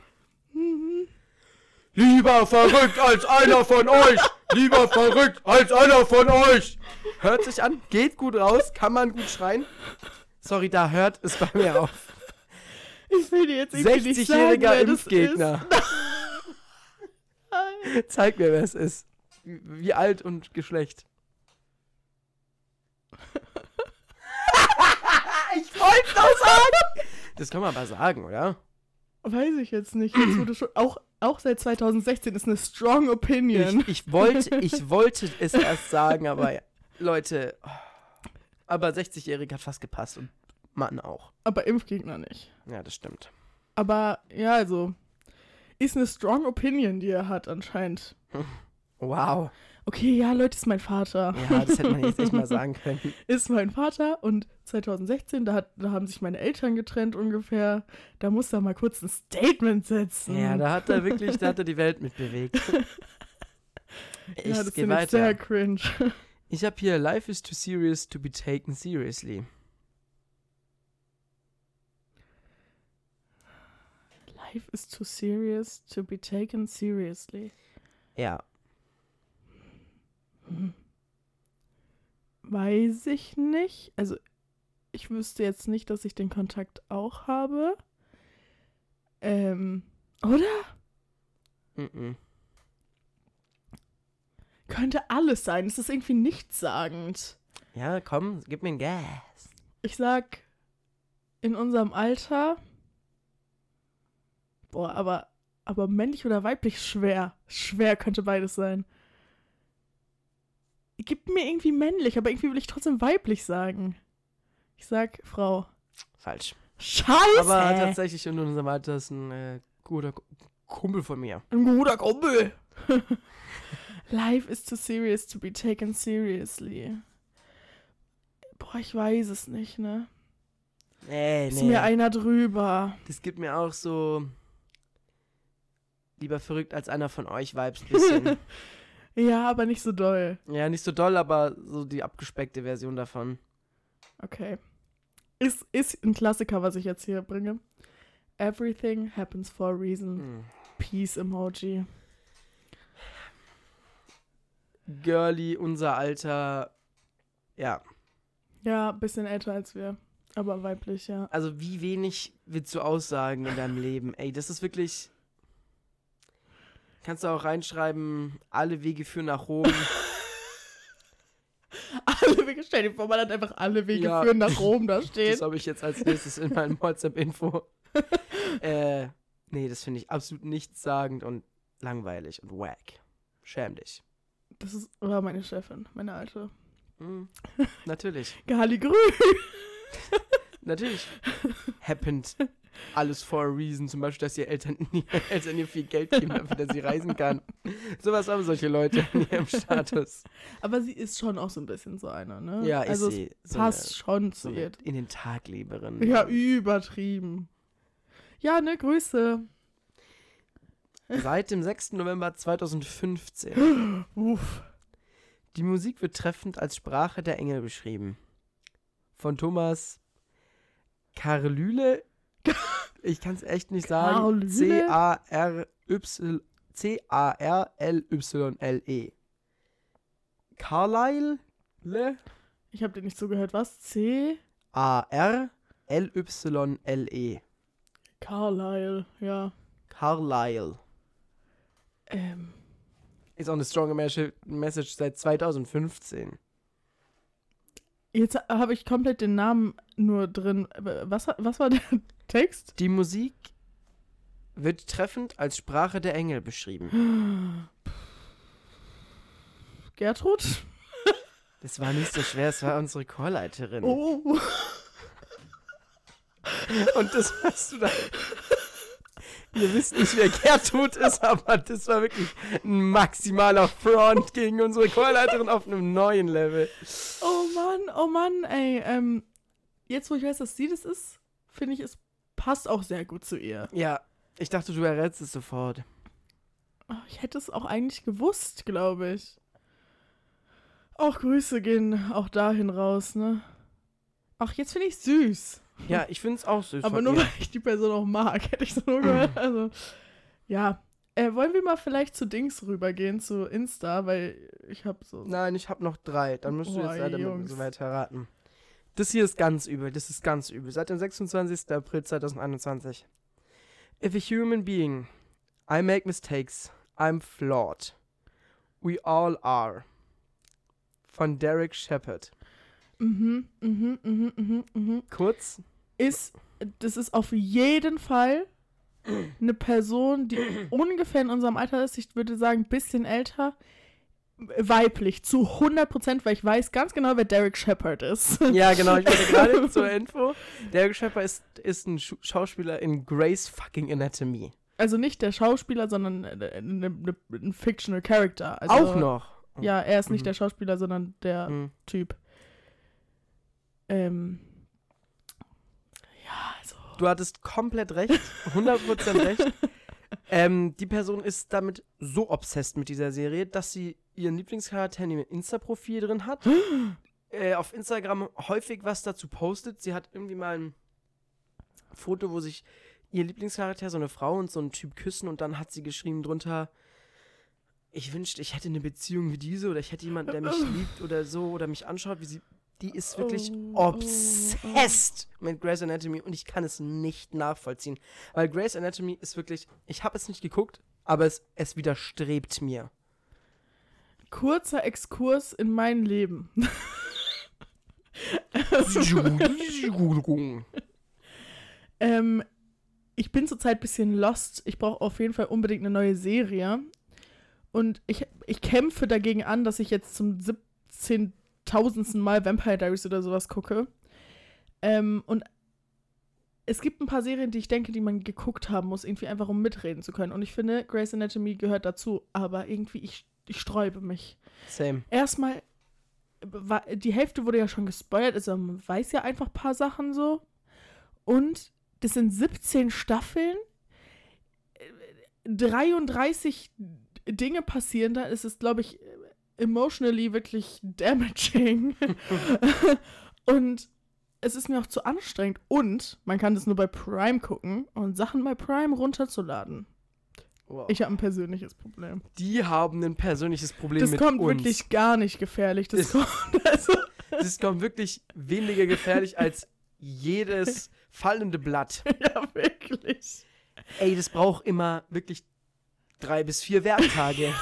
Lieber verrückt als einer von euch! Lieber verrückt als einer von euch! Hört sich an, geht gut raus, kann man gut schreien. Sorry, da hört es bei mir auf. Ich will dir jetzt irgendwie nicht sagen, 60-jähriger wer das Impfgegner. ist. [laughs] Zeig mir, wer es ist. Wie wie alt und Geschlecht. Es doch sagen! Das kann man aber sagen, oder? Weiß ich jetzt nicht. Jetzt wurde schon, auch, auch seit 2016 ist eine strong opinion. Ich, ich, wollte, [laughs] ich wollte es erst sagen, aber Leute. Aber 60-Jährig hat fast gepasst und Mann auch. Aber Impfgegner nicht. Ja, das stimmt. Aber ja, also. Ist eine strong opinion, die er hat anscheinend. Wow. Okay, ja, Leute, ist mein Vater. Ja, das hätte man jetzt echt mal [laughs] sagen können. ist mein Vater und 2016, da, hat, da haben sich meine Eltern getrennt ungefähr. Da muss er mal kurz ein Statement setzen. Ja, da hat er wirklich, da hat er die Welt mitbewegt. [laughs] Ich ja, das gehe [laughs] ich sehr weiter. cringe. Ich habe hier Life is too serious to be taken seriously. Life is too serious to be taken seriously. Ja. Weiß ich nicht. Also, ich wüsste jetzt nicht, dass ich den Kontakt auch habe. Ähm, oder? Mhm. Könnte alles sein. Es ist irgendwie nichtssagend. Ja, komm, gib mir ein Gas. Ich sag, in unserem Alter. Boah, aber, aber männlich oder weiblich schwer. Schwer könnte beides sein. Gibt mir irgendwie männlich, aber irgendwie will ich trotzdem weiblich sagen. Ich sag Frau. Falsch. Scheiße! Aber tatsächlich in unserem Alter ist ein äh, guter Ku- Kumpel von mir. Ein guter Kumpel. [laughs] Life is too serious to be taken seriously. Boah, ich weiß es nicht, ne? Nee, Ist mir einer drüber. Das gibt mir auch so lieber verrückt als einer von euch Vibes bisschen. [laughs] Ja, aber nicht so doll. ja, nicht so doll, aber so die abgespeckte Version davon. Okay. Ist, ist ein Klassiker, was ich jetzt hier bringe. Everything happens for a reason. Hm. Peace Emoji. Girly, unser Alter. Ja, Ja, bisschen älter als wir. Aber weiblich, ja. also wie wenig willst du aussagen in deinem Leben? Ey, das ist wirklich. Kannst du auch reinschreiben, alle Wege führen nach Rom. [laughs] Alle Wege, stell dir vor, man hat einfach alle Wege Ja. führen nach Rom da stehen. Das habe ich jetzt als nächstes in meinem WhatsApp-Info. [laughs] äh, nee, das finde ich absolut nichtssagend und langweilig und wack. Schäm dich. Das ist, war meine Chefin, meine alte. Hm, natürlich. [laughs] Gali Grün. Natürlich. [laughs] Happened alles for a reason. Zum Beispiel, dass ihr Eltern, ihr [laughs] Eltern ihr viel Geld geben, damit sie reisen kann. Sowas haben solche Leute in ihrem Status. Aber sie ist schon auch so ein bisschen so einer, ne? Ja, also ist sie. So passt eine, schon so zu ihr. eine in den Tagleberin. Ja, übertrieben. Ja, ne, Grüße. Seit dem 6. November 2015. [gasps] Uff. Die Musik wird treffend als Sprache der Engel beschrieben. Von Thomas Karlyle. [laughs] Ich kann es echt nicht sagen. C-A-R-Y. C-A-R-L-Y-L-E. Carlyle? Le? Ich habe dir nicht zugehört. Was? C? A-R-L-Y-L-E. Carlyle, ja. Carlyle. Ähm, Ist auch eine strong Mes- Message seit 2015. jetzt habe ich komplett den Namen nur drin. Was, was war der [laughs] Text? Die Musik wird treffend als Sprache der Engel beschrieben. Gertrud? Das war nicht so schwer, es war unsere Chorleiterin. Oh. Und das hast du da. Ihr wisst nicht, wer Gertrud ist, aber das war wirklich ein maximaler Front gegen unsere Chorleiterin auf einem neuen Level. Oh Mann, oh Mann, ey. Ähm, jetzt, wo ich weiß, dass sie das ist, finde ich, es passt auch sehr gut zu ihr. Ja, ich dachte, du errätst es sofort. Oh, ich hätte es auch eigentlich gewusst, glaube ich. Auch Grüße gehen auch dahin raus, ne? Ach, jetzt finde ich süß. Ja, [laughs] ich finde es auch süß. Aber nur ihr. weil ich die Person auch mag, [laughs] hätte ich so nur gehört. [laughs] Also, ja. Äh, wollen wir mal vielleicht zu Dings rübergehen, zu Insta, weil ich habe so. Nein, ich habe noch drei. Dann musst du Oh, jetzt leider mit so weiter raten. Das hier ist ganz übel. Das ist ganz übel. Seit dem 26. April 2021. If a human being, I make mistakes, I'm flawed. We all are. Von Derek Shepard. Mhm, mhm, mhm, mhm, mhm. Kurz, Ist, das ist auf jeden Fall eine Person, die [clears throat] ungefähr in unserem Alter ist. Ich würde sagen, ein bisschen älter. Weiblich, zu 100 Prozent, weil ich weiß ganz genau, wer Derek Shepard ist. [laughs] ja genau, ich wollte gerade [laughs] zur Info. Derek Shepard ist, ist ein Schauspieler in Grace fucking Anatomy. Also nicht der Schauspieler, sondern äh, äh, ein Fictional Character. Also, Auch noch. Ja, er ist nicht Mhm. der Schauspieler, sondern der Hm. Typ. Ähm. Ja, also. Du hattest komplett recht, 100% recht. [laughs] Ähm, die Person ist damit so obsessed mit dieser Serie, dass sie ihren Lieblingscharakter in ihrem Insta-Profil drin hat. [gasps] äh, auf Instagram häufig was dazu postet. Sie hat irgendwie mal ein Foto, wo sich ihr Lieblingscharakter, so eine Frau und so ein Typ küssen und dann hat sie geschrieben drunter, ich wünschte, ich hätte eine Beziehung wie diese oder ich hätte jemanden, der mich [laughs] liebt oder so oder mich anschaut, wie sie. Die ist wirklich Oh, oh, obsessed mit Grey's Anatomy und ich kann es nicht nachvollziehen. Weil Grey's Anatomy ist wirklich, ich habe es nicht geguckt, aber es, es widerstrebt mir. Kurzer Exkurs in mein Leben. [laughs] ähm, ich bin zurzeit ein bisschen lost. Ich brauche auf jeden Fall unbedingt eine neue Serie. Und ich, ich kämpfe dagegen an, dass ich jetzt zum 17.000. Mal Vampire Diaries oder sowas gucke. Ähm, und es gibt ein paar Serien, die ich denke, die man geguckt haben muss, irgendwie einfach um mitreden zu können. Und ich finde, Grey's Anatomy gehört dazu. Aber irgendwie, ich, ich sträube mich Same. erstmal, die Hälfte wurde ja schon gespoilert, also man weiß ja einfach ein paar Sachen so. Und das sind 17 Staffeln. Äh, 33 Dinge passieren da. Es ist, glaube ich, emotionally wirklich damaging. [laughs] und es ist mir auch zu anstrengend. Und man kann das nur bei Prime gucken und Sachen bei Prime runterzuladen. Wow. Ich habe ein persönliches Problem. die haben ein persönliches Problem Das mit kommt uns. wirklich gar nicht gefährlich. Das Ist- kommt, [laughs] also, Das kommt wirklich weniger gefährlich als jedes fallende Blatt. [laughs] ja, wirklich. Ey, das braucht immer wirklich drei bis vier Werktage.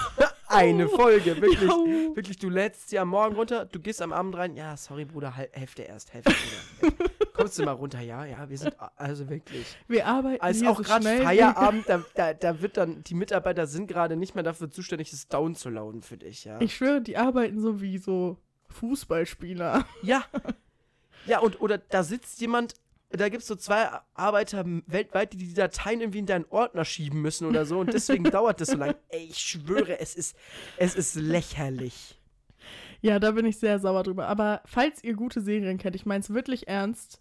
Eine Folge, wirklich. Ja. Wirklich, du lädst sie am Morgen runter, du gehst am Abend rein. Ja, sorry, Bruder, Hal- Hälfte erst, Hälfte. Bruder. [laughs] Kommst du mal runter? Ja, ja, wir sind also wirklich. Wir arbeiten Als hier auch so gerade. Feierabend, da, [laughs] da, da wird dann, die Mitarbeiter sind gerade nicht mehr dafür zuständig, das down zu lauten für dich, ja. Ich schwöre, die arbeiten so wie so Fußballspieler. Ja. [laughs] Ja, und oder da sitzt jemand, da gibt es so zwei Arbeiter weltweit, die die Dateien irgendwie in deinen Ordner schieben müssen oder so und deswegen [laughs] dauert das so lang. Ey, ich schwöre, es ist, es ist lächerlich. Ja, da bin ich sehr sauer drüber. Aber falls ihr gute Serien kennt, ich meine es wirklich ernst,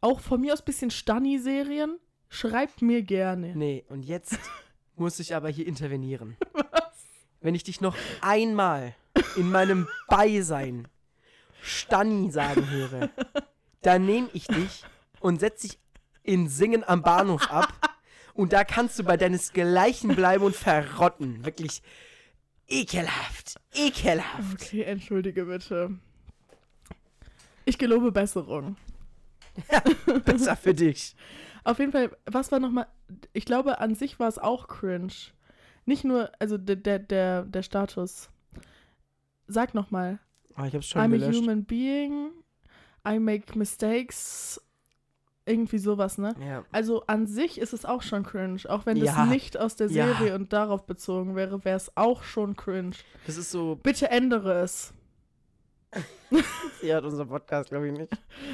auch von mir aus bisschen Stunny-Serien, schreibt mir gerne. Nee, und jetzt [laughs] muss ich aber hier intervenieren. [laughs] Was? Wenn ich dich noch einmal in meinem Beisein Stanni sagen höre, dann nehme ich dich und setze dich in Singen am Bahnhof ab. Und da kannst du bei deinesgleichen bleiben und verrotten. Wirklich ekelhaft. Ekelhaft. Okay, entschuldige bitte. Ich gelobe Besserung. [laughs] Besser für dich. Auf jeden Fall, was war nochmal, ich glaube, an sich war es auch cringe. Nicht nur, also der, der, der, der Status. Sag nochmal. Oh, ich hab's schon I'm a gelöscht. human being. I make mistakes. Irgendwie sowas, ne? Ja. Also an sich ist es auch schon cringe. Auch wenn Ja. das nicht aus der Ja. Serie und darauf bezogen wäre, wäre es auch schon cringe. Das ist so, Bitte ändere es. [laughs] sie hat unser Podcast, glaube ich, nicht.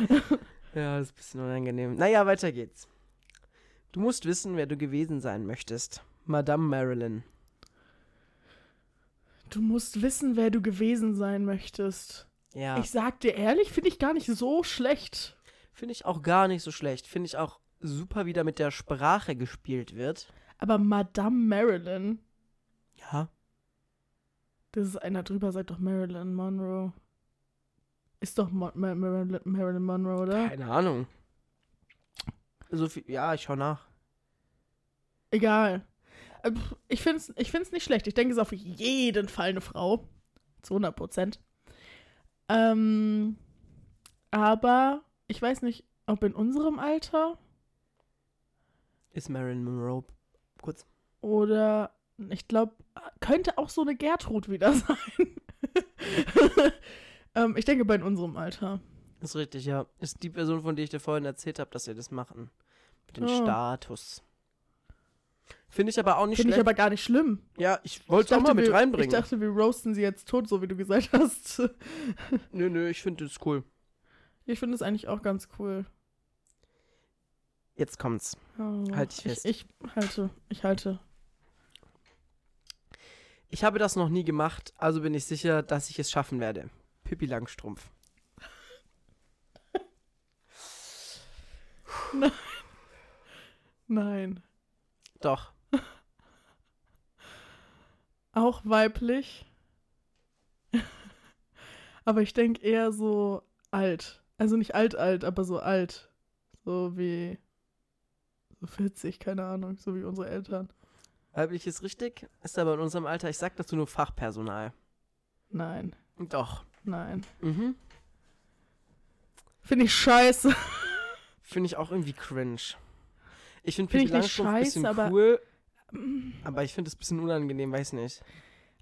[laughs] ja, das ist ein bisschen unangenehm. Naja, weiter geht's. Du musst wissen, wer du gewesen sein möchtest. Madame Marilyn. Du musst wissen, wer du gewesen sein möchtest. Ja, Ich sag dir ehrlich, finde ich gar nicht so schlecht. Finde ich auch gar nicht so schlecht. Finde ich auch super, wie da mit der Sprache gespielt wird. Aber Madame Marilyn, Ja. das ist einer drüber, sagt doch Marilyn Monroe. Ist doch Mo Ma Marilyn, Marilyn Monroe, oder? Keine Ahnung. So viel, ja, ich schau nach. Egal. Äh, Ich finde es ich find's nicht schlecht. Ich denke, es ist auf jeden Fall eine Frau. Zu 100 Prozent. Ähm, aber ich weiß nicht, ob in unserem Alter Ist Marilyn Monroe kurz. oder ich glaube, könnte auch so eine Gertrud wieder [laughs] sein. ähm, ich denke, bei in unserem Alter. Ist richtig, ja. Ist die Person, von der ich dir vorhin erzählt habe, dass wir das machen. Mit dem Oh. Status. Finde ich aber auch nicht Finde ich aber gar nicht schlimm. ja, ich wollte es auch mal mit wir, reinbringen. Ich dachte, wir roasten sie jetzt tot, so wie du gesagt hast. nö, nö, ich finde das cool. Ich finde es eigentlich auch ganz cool. Jetzt kommt's. Oh, Halt dich fest. Ich, ich halte, ich halte. Ich habe das noch nie gemacht, also bin ich sicher, dass ich es schaffen werde. Pippi Langstrumpf. [laughs] Nein. Doch. [laughs] Auch weiblich. [laughs] aber ich denke eher so alt. Also nicht alt, alt, aber so alt. So wie so 40, keine Ahnung, so wie unsere Eltern. Weiblich ist richtig, ist aber in unserem Alter, ich sag dazu nur Fachpersonal. Nein, Doch. nein. Mhm. Finde ich scheiße. [laughs] Finde ich auch irgendwie cringe. Ich finde Find Pippi ich nicht Langstrumpf ein bisschen aber- cool, aber ich finde es ein bisschen unangenehm, weiß nicht.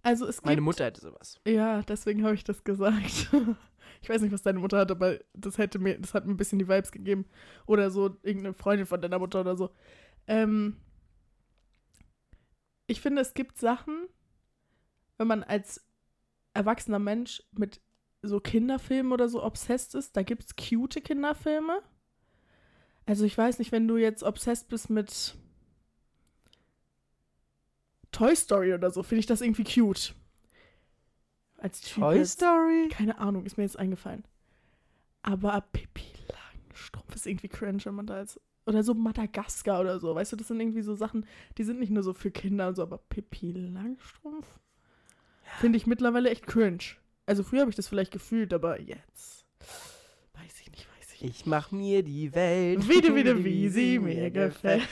Also es gibt Meine Mutter hätte sowas. Ja, deswegen habe ich das gesagt. [laughs] Ich weiß nicht, was deine Mutter hat, aber das hätte mir, das hat mir ein bisschen die Vibes gegeben. Oder so irgendeine Freundin von deiner Mutter oder so. Ähm, ich finde, es gibt Sachen, wenn man als erwachsener Mensch mit so Kinderfilmen oder so obsessed ist, da gibt es cute Kinderfilme. Also ich weiß nicht, wenn du jetzt obsessed bist mit Toy Story oder so, finde ich das irgendwie cute. Als Typ Toy jetzt- Story? keine Ahnung, ist mir jetzt eingefallen. Aber Pippi Langstrumpf ist irgendwie cringe, wenn man da jetzt. Oder so Madagaskar oder so. Weißt du, das sind irgendwie so Sachen, die sind nicht nur so für Kinder und so, aber Pippi Langstrumpf finde ich mittlerweile echt cringe. Also früher habe ich das vielleicht gefühlt, aber jetzt ich mach mir die Welt Wieder, wieder, wie sie mir gefällt.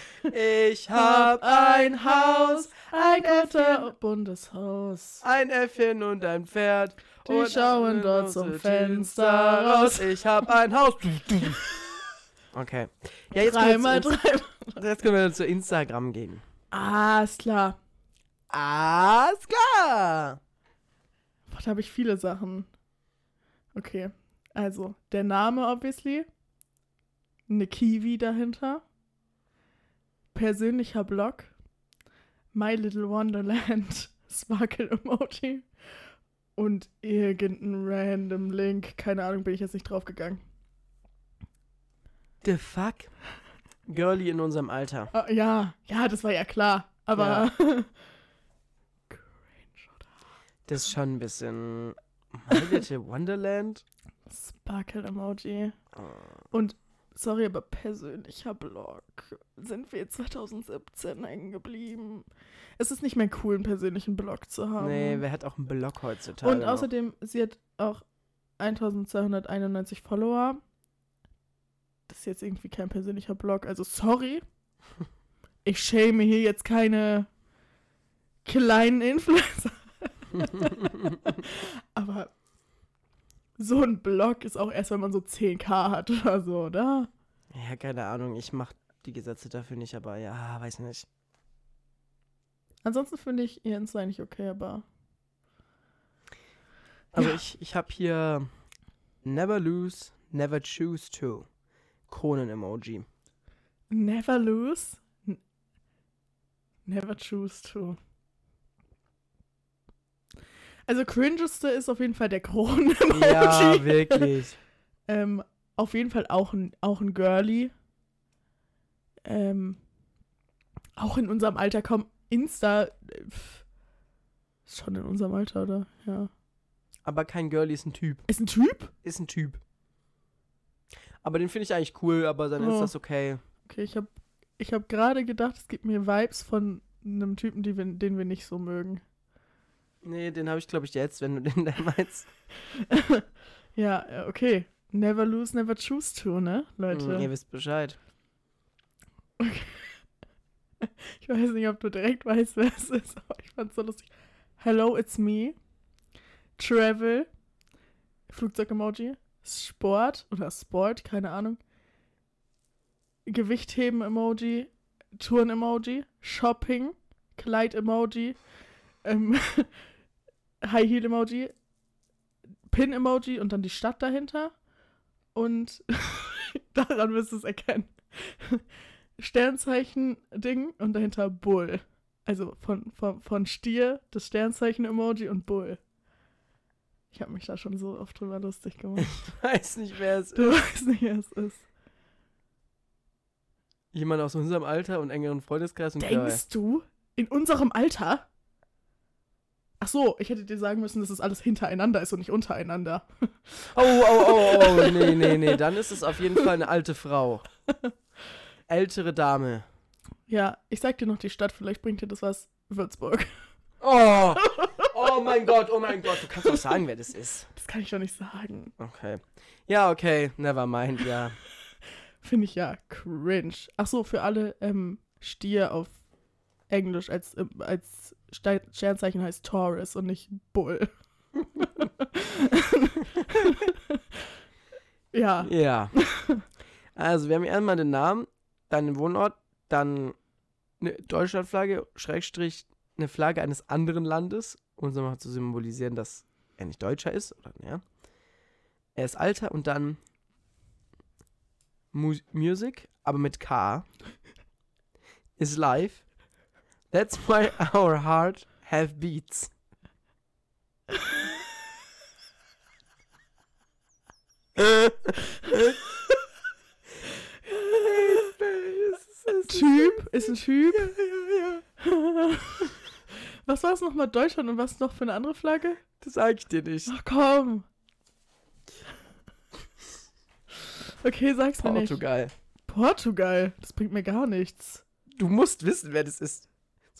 Ich hab ein Haus, ein guter Bundeshaus. ein Äffchen und ein Pferd. Die und schauen dort zum Fenster raus. Ich hab ein Haus. [laughs] Okay. Ja, jetzt Dreimal, können, wir dreimal. zu, jetzt können wir zu Instagram gehen. Ist klar. Ah, ist klar. Boah, da habe ich viele Sachen. Okay. Also, der Name, obviously. Eine Kiwi dahinter. Persönlicher Blog. My Little Wonderland. [laughs] Sparkle Emoji. Und irgendein random Link. Keine Ahnung, bin ich jetzt nicht draufgegangen. The fuck? Girlie in unserem Alter. Ah, ja, ja, das war ja klar. Aber. [laughs] Oder? Das ist schon ein bisschen. My Little Wonderland. Sparkle Emoji. Oh. Und sorry, aber persönlicher Blog. Sind wir 2017 hängen geblieben? Es ist nicht mehr cool, einen persönlichen Blog zu haben. Nee, wer hat auch einen Blog heutzutage? Und noch? außerdem, sie hat auch 1291 Follower. Das ist jetzt irgendwie kein persönlicher Blog. Also sorry. [laughs] Ich schäme hier jetzt keine kleinen Influencer. [laughs] Aber so ein Blog ist auch erst, wenn man so 10k hat oder so, oder? Ja, keine Ahnung. Ich mach die Gesetze dafür nicht, aber ja, weiß nicht. Ansonsten finde ich ihr Insta eigentlich okay, aber Also Ja. ich, ich habe hier Never lose, never choose to. Kronen-Emoji. never lose, never choose to. Also cringeste ist auf jeden Fall der Kronen-Emoji. [laughs] Ja, wirklich. Ähm, auf jeden Fall auch ein, auch ein Girly. Ähm, auch in unserem Alter kaum Insta. äh, pf, Ist schon in unserem Alter, oder? Ja. Aber kein Girlie ist ein Typ. Ist ein Typ? Ist ein Typ. Aber den finde ich eigentlich cool, aber dann Oh. ist das okay. Okay, ich habe ich hab gerade gedacht, es gibt mir Vibes von einem Typen, die wir, den wir nicht so mögen. Nee, den habe ich, glaube ich, jetzt, wenn du [laughs] den da meinst. [laughs] Ja, äh, okay. Never lose, never choose to, ne, Leute? Hm, ihr wisst Bescheid. [laughs] Ich weiß nicht, ob du direkt weißt, wer es ist, aber ich fand's so lustig. Hello, it's me. Travel. Flugzeug-Emoji. Sport oder Sport, keine Ahnung. Gewichtheben-Emoji. Touren-Emoji. Shopping. Kleid-Emoji. Ähm, High-Heel-Emoji. Pin-Emoji und dann die Stadt dahinter. Und [laughs] daran wirst du es erkennen. Sternzeichen-Ding und dahinter Bull. Also von, von, von Stier, das Sternzeichen-Emoji und Bull. Ich habe mich da schon so oft drüber lustig gemacht. [laughs] Ich weiß nicht, wer es ist. Du weißt nicht, wer es ist. Jemand aus unserem Alter und engeren Freundeskreis und. Denkst du, in unserem Alter? Ach so, ich hätte dir sagen müssen, dass es alles hintereinander ist und nicht untereinander. [laughs] Oh, oh, oh, oh, nee, nee, nee. Dann ist es auf jeden Fall eine alte Frau. [laughs] Ältere Dame. Ja, ich sag dir noch die Stadt, vielleicht bringt dir das was. Würzburg. Oh, [laughs] oh mein Gott, oh mein Gott. Du kannst doch sagen, wer das ist. Das kann ich doch nicht sagen. Okay. Ja, okay. Never mind, ja. Finde ich ja cringe. Ach so, für alle ähm, Stier auf Englisch als, ähm, als Sternzeichen heißt Taurus und nicht Bull. [laughs] ja, Ja. Also, wir haben hier einmal den Namen, dann den Wohnort, dann eine Deutschlandflagge, Schrägstrich, eine Flagge eines anderen Landes, um so mal zu symbolisieren, dass er nicht Deutscher ist, oder, ja. Er ist Alter und dann Mu Music, aber mit K. Is life. That's why our heart have beats. Typ ist ein Typ. Was war es nochmal Deutschland und was noch für eine andere Flagge? Das sag ich dir nicht. Ach komm. Okay, sag's mir nicht. Portugal. Portugal. Das bringt mir gar nichts. Du musst wissen, wer das ist.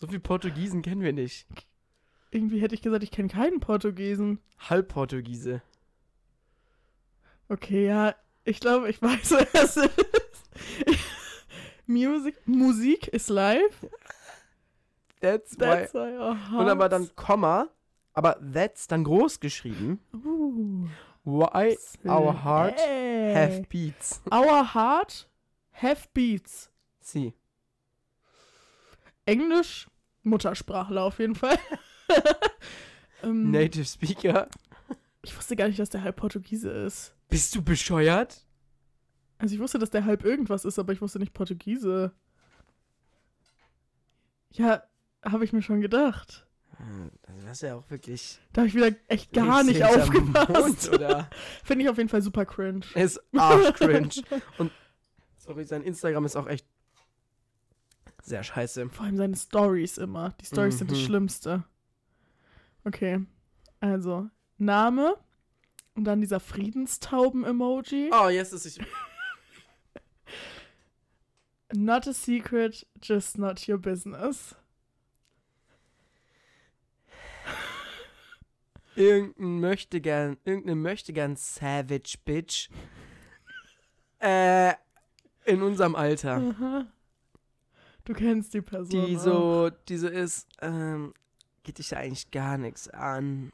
So viel Portugiesen kennen wir nicht. Irgendwie hätte ich gesagt, ich kenne keinen Portugiesen. Halbportugiese. Okay, ja, ich glaube, ich weiß, [laughs] wer es ist. Music, Musik ist live. That's, That's why. why our Und aber dann Komma, aber that's dann groß geschrieben. Uh, Why our heart slay. have beats. Our heart have beats. Sie. Englisch, Muttersprachler auf jeden Fall. [laughs] ähm, Native Speaker. Ich wusste gar nicht, dass der halb Portugiese ist. Bist du bescheuert? Also ich wusste, dass der halb irgendwas ist, aber ich wusste nicht Portugiese. Ja, habe ich mir schon gedacht. Das ist ja auch wirklich. Da habe ich wieder echt gar nicht aufgepasst. Mond? Finde ich auf jeden Fall super cringe. ist arschcringe. [laughs] Und sorry, sein Instagram ist auch echt sehr scheiße. Vor allem seine Stories immer. Die Stories sind das Mhm. Schlimmste. Okay. Also, Name und dann dieser Friedenstauben-Emoji. Oh, jetzt ist ich. [laughs] Not a secret, just not your business. Irgendein möchte gern, irgendeine möchte gern Savage Bitch. Äh, in unserem Alter. Aha. Du kennst die Person. Die auch. so, die so ist, ähm, geht dich ja eigentlich gar nichts an.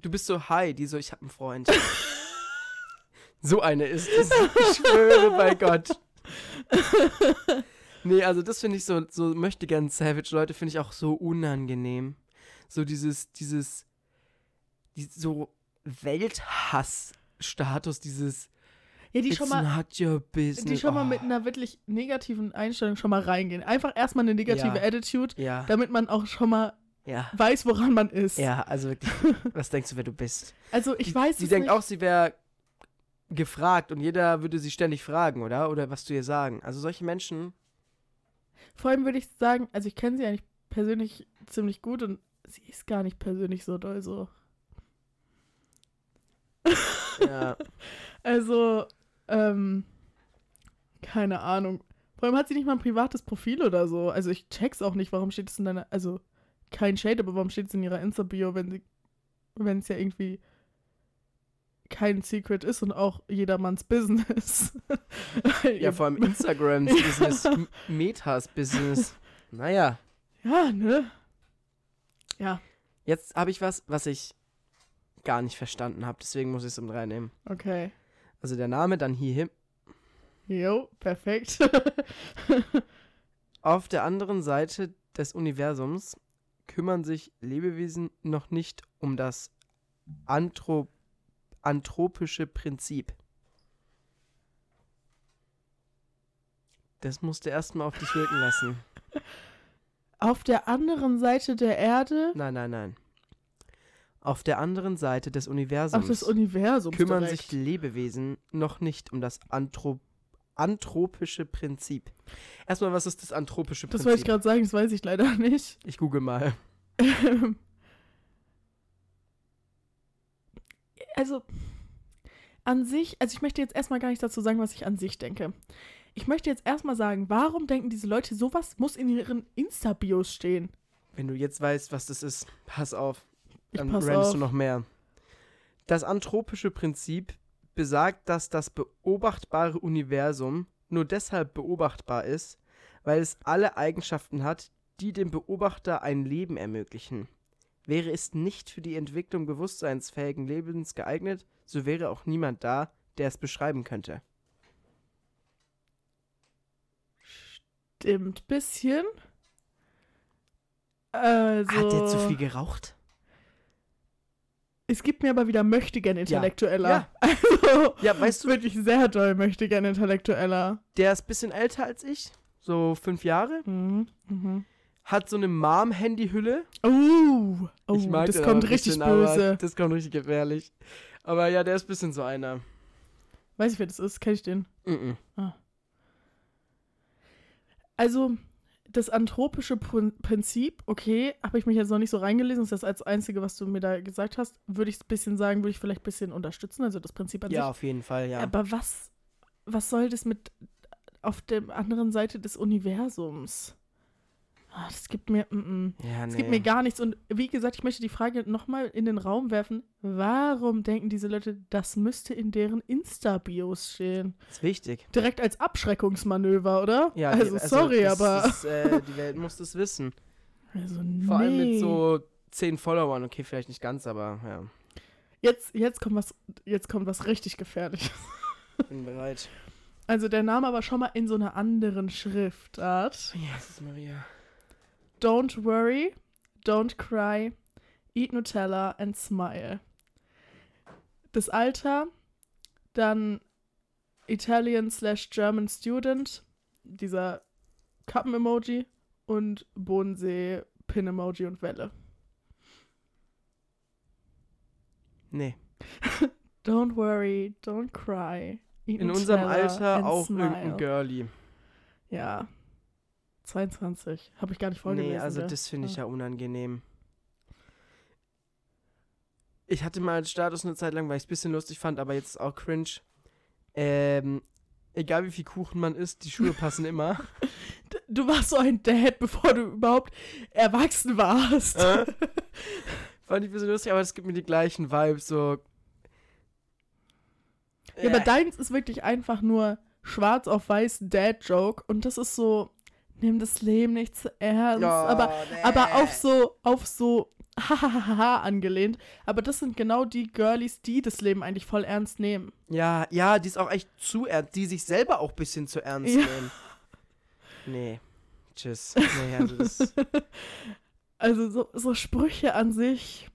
Du bist so hi, die so, ich hab einen Freund. [laughs] so eine ist es. Ich schwöre bei Gott. [laughs] Nee, also das finde ich so, so möchte gern Savage Leute finde ich auch so unangenehm. So dieses, dieses, die, so Welthass-Status, dieses Ja, die It's schon mal. Die schon mal Oh, mit einer wirklich negativen Einstellung schon mal reingehen. Einfach erstmal eine negative Ja. Attitude, Ja, damit man auch schon mal ja. weiß, woran man ist. Ja, also wirklich, [laughs] was denkst du, wer du bist? Also ich die, weiß Sie denkt auch, sie wäre gefragt und jeder würde sie ständig fragen, oder? Oder was du ihr sagen. Also solche Menschen, Vor allem würde ich sagen, also ich kenne sie eigentlich persönlich ziemlich gut und sie ist gar nicht persönlich so doll so. ja. [laughs] Also, ähm, keine Ahnung. Vor allem hat sie nicht mal ein privates Profil oder so. Also ich check's auch nicht, warum steht es in deiner, also kein Shade, aber warum steht es in ihrer Insta-Bio, wenn sie, wenn es ja irgendwie kein Secret ist und auch jedermanns Business. [laughs] ja, vor allem [laughs] Instagrams Business, Metas Business. Naja, Ja, ne? Ja, jetzt habe ich was, was ich gar nicht verstanden habe, deswegen muss ich es um drei nehmen. okay. Also der Name, dann hierhin. Jo, perfekt. [laughs] Auf der anderen Seite des Universums kümmern sich Lebewesen noch nicht um das Anthrop anthropische Prinzip. Das musst du erstmal auf dich wirken lassen. [laughs] Auf der anderen Seite der Erde, Nein, nein, nein. Auf der anderen Seite des Universums auf das Universum kümmern direkt. sich Lebewesen noch nicht um das Anthrop anthropische Prinzip. Erstmal, was ist das anthropische Das Prinzip? wollte ich gerade sagen, das weiß ich leider [laughs] nicht. ich google mal. [laughs] also an sich, also ich möchte jetzt erstmal gar nichts dazu sagen, was ich an sich denke. Ich möchte jetzt erstmal sagen, warum denken diese Leute, sowas muss in ihren Insta-Bios stehen? Wenn du jetzt weißt, was das ist, pass auf. Dann pass rennst auf. du noch mehr. Das anthropische Prinzip besagt, dass das beobachtbare Universum nur deshalb beobachtbar ist, weil es alle Eigenschaften hat, die dem Beobachter ein Leben ermöglichen. Wäre es nicht für die Entwicklung bewusstseinsfähigen Lebens geeignet, so wäre auch niemand da, der es beschreiben könnte. Stimmt, bisschen. Also, Hat der zu viel geraucht? Es gibt mir aber wieder Möchtegern Intellektueller. Ja. [laughs] Also, Ja, weißt du, wirklich sehr doll Möchtegern Intellektueller. der ist ein bisschen älter als ich, so fünf Jahre, Mhm. Mhm. hat so eine Mom-Handy-Hülle. Oh, oh Ich mag das kommt richtig bisschen, böse. Das kommt richtig gefährlich. Aber ja, der ist ein bisschen so einer. Weiß ich, wer das ist? Kenn ich den? Mhm. Also, das anthropische Prin- Prinzip, okay, habe ich mich jetzt noch nicht so reingelesen, das ist das als Einzige, was du mir da gesagt hast, würde ich ein bisschen sagen, würde ich vielleicht ein bisschen unterstützen, also das Prinzip an Ja, sich. auf jeden Fall, ja. Aber was, was soll das mit auf der anderen Seite des Universums? Ah, das gibt mir, mm, mm. ja, Es gibt mir gar nichts. Und wie gesagt, ich möchte die Frage nochmal in den Raum werfen. Warum denken diese Leute, das müsste in deren Insta-Bios stehen? ist wichtig. Direkt als Abschreckungsmanöver, oder? Ja, die- also, sorry, das, aber. Das, äh, [laughs] die Welt muss das wissen. also, Vor allem mit nee. so 10 Followern. Okay, vielleicht nicht ganz, aber ja, Jetzt, jetzt, kommt was, jetzt kommt was richtig Gefährliches. [laughs] bin bereit. Also, der Name aber schon mal in so einer anderen Schriftart. Jesus Maria. Don't worry, don't cry, eat Nutella and smile. Das Alter, dann Italian slash German Student, dieser Kappen-Emoji und Bodensee, Pin-Emoji und Welle. Nee. [laughs] Don't worry, don't cry. Eat In unserem Alter auch smile. irgendein Girlie. Ja. 22. Habe ich gar nicht vorgelesen. Nee, also das finde ich Ja. ja unangenehm. Ich hatte mal als Status eine Zeit lang, weil ich es ein bisschen lustig fand, aber jetzt auch cringe. Ähm, egal wie viel Kuchen man isst, die Schuhe passen immer. [laughs] Du warst so ein Dad, bevor du überhaupt erwachsen warst. Äh? [laughs] Fand ich ein bisschen lustig, aber es gibt mir die gleichen Vibes, so. Ja, aber Äh, deins ist wirklich einfach nur schwarz auf weiß Dad-Joke und das ist so, nimm das Leben nicht zu ernst, ja, aber, nee. aber auf so, auf so [laughs] hahaha angelehnt. Aber das sind genau die Girlies, die das Leben eigentlich voll ernst nehmen. Ja, ja, die ist auch echt zu ernst, die sich selber auch ein bisschen zu ernst Ja. nehmen. Nee. Tschüss. Nee, also das, [laughs] Also so, so Sprüche an sich,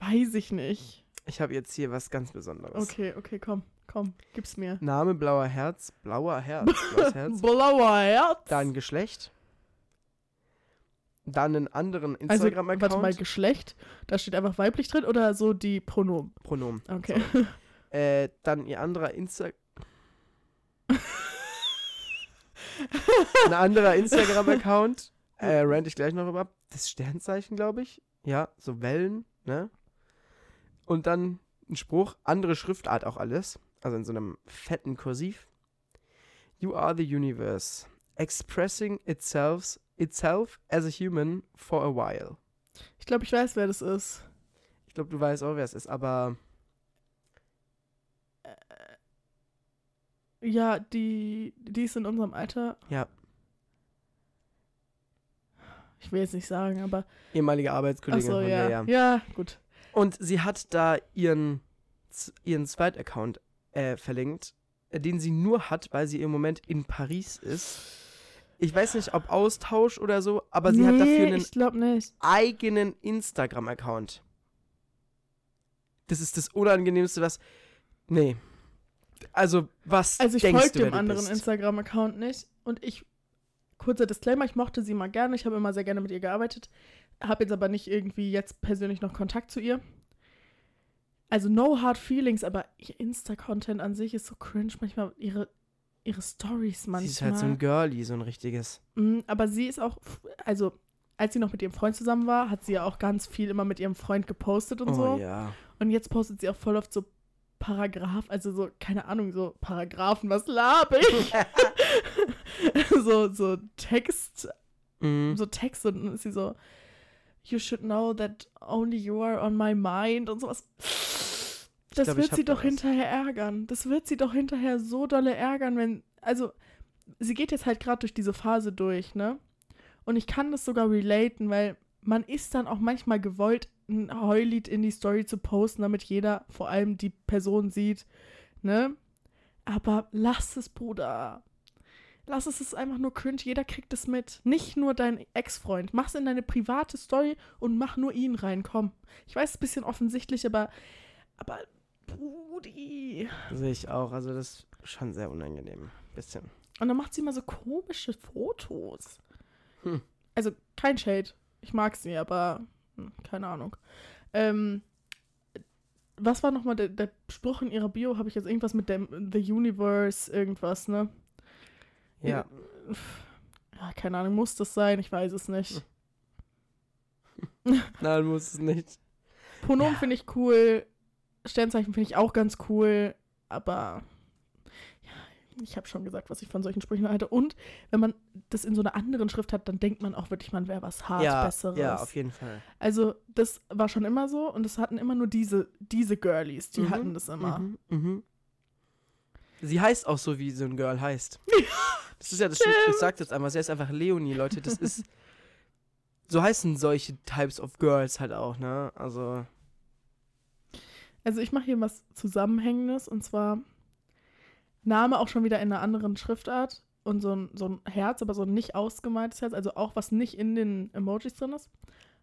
weiß ich nicht. ich habe jetzt hier was ganz Besonderes. Okay, okay, komm, komm, gib's mir. Name blauer Herz, blauer Herz, [laughs] blaues Herz. Blauer Herz. Dann Geschlecht. Dann einen anderen also, warte mal, Instagram-Account. Geschlecht, da steht einfach weiblich drin oder so die Pronomen? Pronomen. Okay. [laughs] Äh, dann ihr anderer Insta. Ein anderer Instagram-Account. [laughs] Äh, rant ich gleich noch über. Das Sternzeichen, glaube ich. Ja, so Wellen, ne? Und dann ein Spruch, andere Schriftart auch alles. Also in so einem fetten Kursiv. You are the universe, expressing itself, itself as a human for a while. Ich glaube, ich weiß, wer das ist. Ich glaube, du weißt auch, wer es ist, aber Ja, die, die ist in unserem Alter. ja, Ich will jetzt nicht sagen, aber. ehemalige Arbeitskollegin so, von ja. mir, ja. Ja, gut. Und sie hat da ihren, ihren Zweitaccount äh, verlinkt, äh, den sie nur hat, weil sie im Moment in Paris ist. Ich weiß nicht, ob Austausch oder so, aber sie hat dafür einen eigenen Instagram-Account. Das ist das Unangenehmste, was. Nee. Also, was Also ich folge dem anderen? Instagram-Account nicht. Und ich, kurzer Disclaimer, ich mochte sie mal gerne. Ich habe immer sehr gerne mit ihr gearbeitet. Habe jetzt aber nicht irgendwie jetzt persönlich noch Kontakt zu ihr. Also no hard feelings, aber ihr Insta-Content an sich ist so cringe. Manchmal ihre, ihre Stories manchmal. Sie ist halt so ein Girlie, so ein richtiges. Mm, Aber sie ist auch, also als sie noch mit ihrem Freund zusammen war, hat sie ja auch ganz viel immer mit ihrem Freund gepostet und Oh so. ja. Und jetzt postet sie auch voll oft so Paragraph, also so, keine Ahnung, so Paragraphen, was laber ich? [laughs] [laughs] so, so Text, Mhm. so Text und dann ist sie so, you should know that only you are on my mind und sowas. Das glaub, wird sie doch was. hinterher ärgern. Das wird sie doch hinterher so dolle ärgern, wenn, also, sie geht jetzt halt gerade durch diese Phase durch, ne? Und ich kann das sogar relaten, weil man ist dann auch manchmal gewollt, ein Heulied in die Story zu posten, damit jeder, vor allem die Person sieht, ne? Aber lass es, Bruder. Lass es, es ist einfach nur cringe. Jeder kriegt es mit. Nicht nur dein Ex-Freund. Mach's in deine private Story und mach nur ihn rein. Komm. Ich weiß, es ist ein bisschen offensichtlich, aber. Aber. Brudi. Sehe ich auch. Also, das ist schon sehr unangenehm. Bisschen. Und dann macht sie immer so komische Fotos. Hm. Also kein Shade. Ich mag sie, aber hm, keine Ahnung. Ähm, was war nochmal der, der Spruch in ihrer Bio? Habe ich jetzt irgendwas mit dem The Universe, irgendwas, ne? Ja. Ja, keine Ahnung, muss das sein? Ich weiß es nicht. [laughs] Nein, muss es nicht. Pronomen Ja. finde ich cool. Sternzeichen finde ich auch ganz cool. Aber ja, ich habe schon gesagt, was ich von solchen Sprüchen halte. Und wenn man das in so einer anderen Schrift hat, dann denkt man auch wirklich, man wäre was hart ja, Besseres. ja, auf jeden Fall. Also, das war schon immer so und es hatten immer nur diese, diese Girlies, die Mhm, hatten das immer. Mhm, mhm. Sie heißt auch so, wie so ein Girl heißt. [laughs] Das ist ja das Schlimme. Ich sag jetzt einfach, sie heißt einfach Leonie, Leute. Das ist. [laughs] So heißen solche Types of Girls halt auch, ne? Also. Also, ich mache hier was Zusammenhängendes und zwar Name auch schon wieder in einer anderen Schriftart und so ein, so ein Herz, aber so ein nicht ausgemaltes Herz, also auch was nicht in den Emojis drin ist.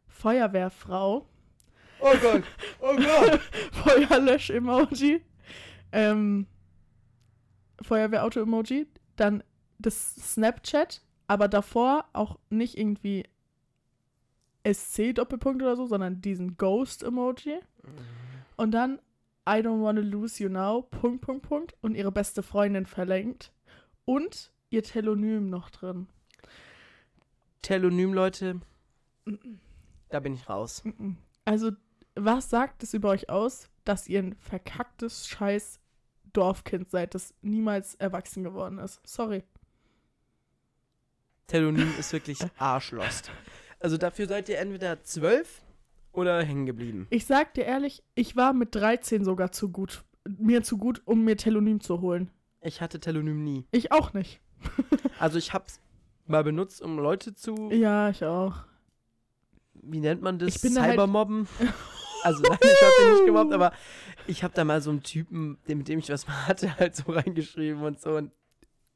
Feuerwehrfrau. Oh Gott! Oh Gott! [laughs] Feuerlösch-Emoji. Ähm, Feuerwehrauto-Emoji. Dann das Snapchat, aber davor auch nicht irgendwie SC-Doppelpunkt oder so, sondern diesen Ghost-Emoji. Und dann I don't wanna lose you now, Punkt, Punkt, Punkt. Und ihre beste Freundin verlinkt. Und ihr Telonym noch drin. Telonym, Leute. Da bin ich raus. Also, was sagt es über euch aus, dass ihr ein verkacktes scheiß Dorfkind seid, das niemals erwachsen geworden ist? Sorry. Telonym ist wirklich arschlost. Also dafür seid ihr entweder zwölf oder hängen geblieben. Ich sag dir ehrlich, ich war mit 13 sogar zu gut, mir zu gut, um mir Telonym zu holen. Ich hatte Telonym nie. Ich auch nicht. [laughs] Also ich hab's mal benutzt, um Leute zu, Ja, ich auch. wie nennt man das? Halt- Cybermobben. [laughs] Also nein, ich hab den nicht gemobbt, aber ich hab da mal so einen Typen, mit dem ich was mal hatte, halt so reingeschrieben und so und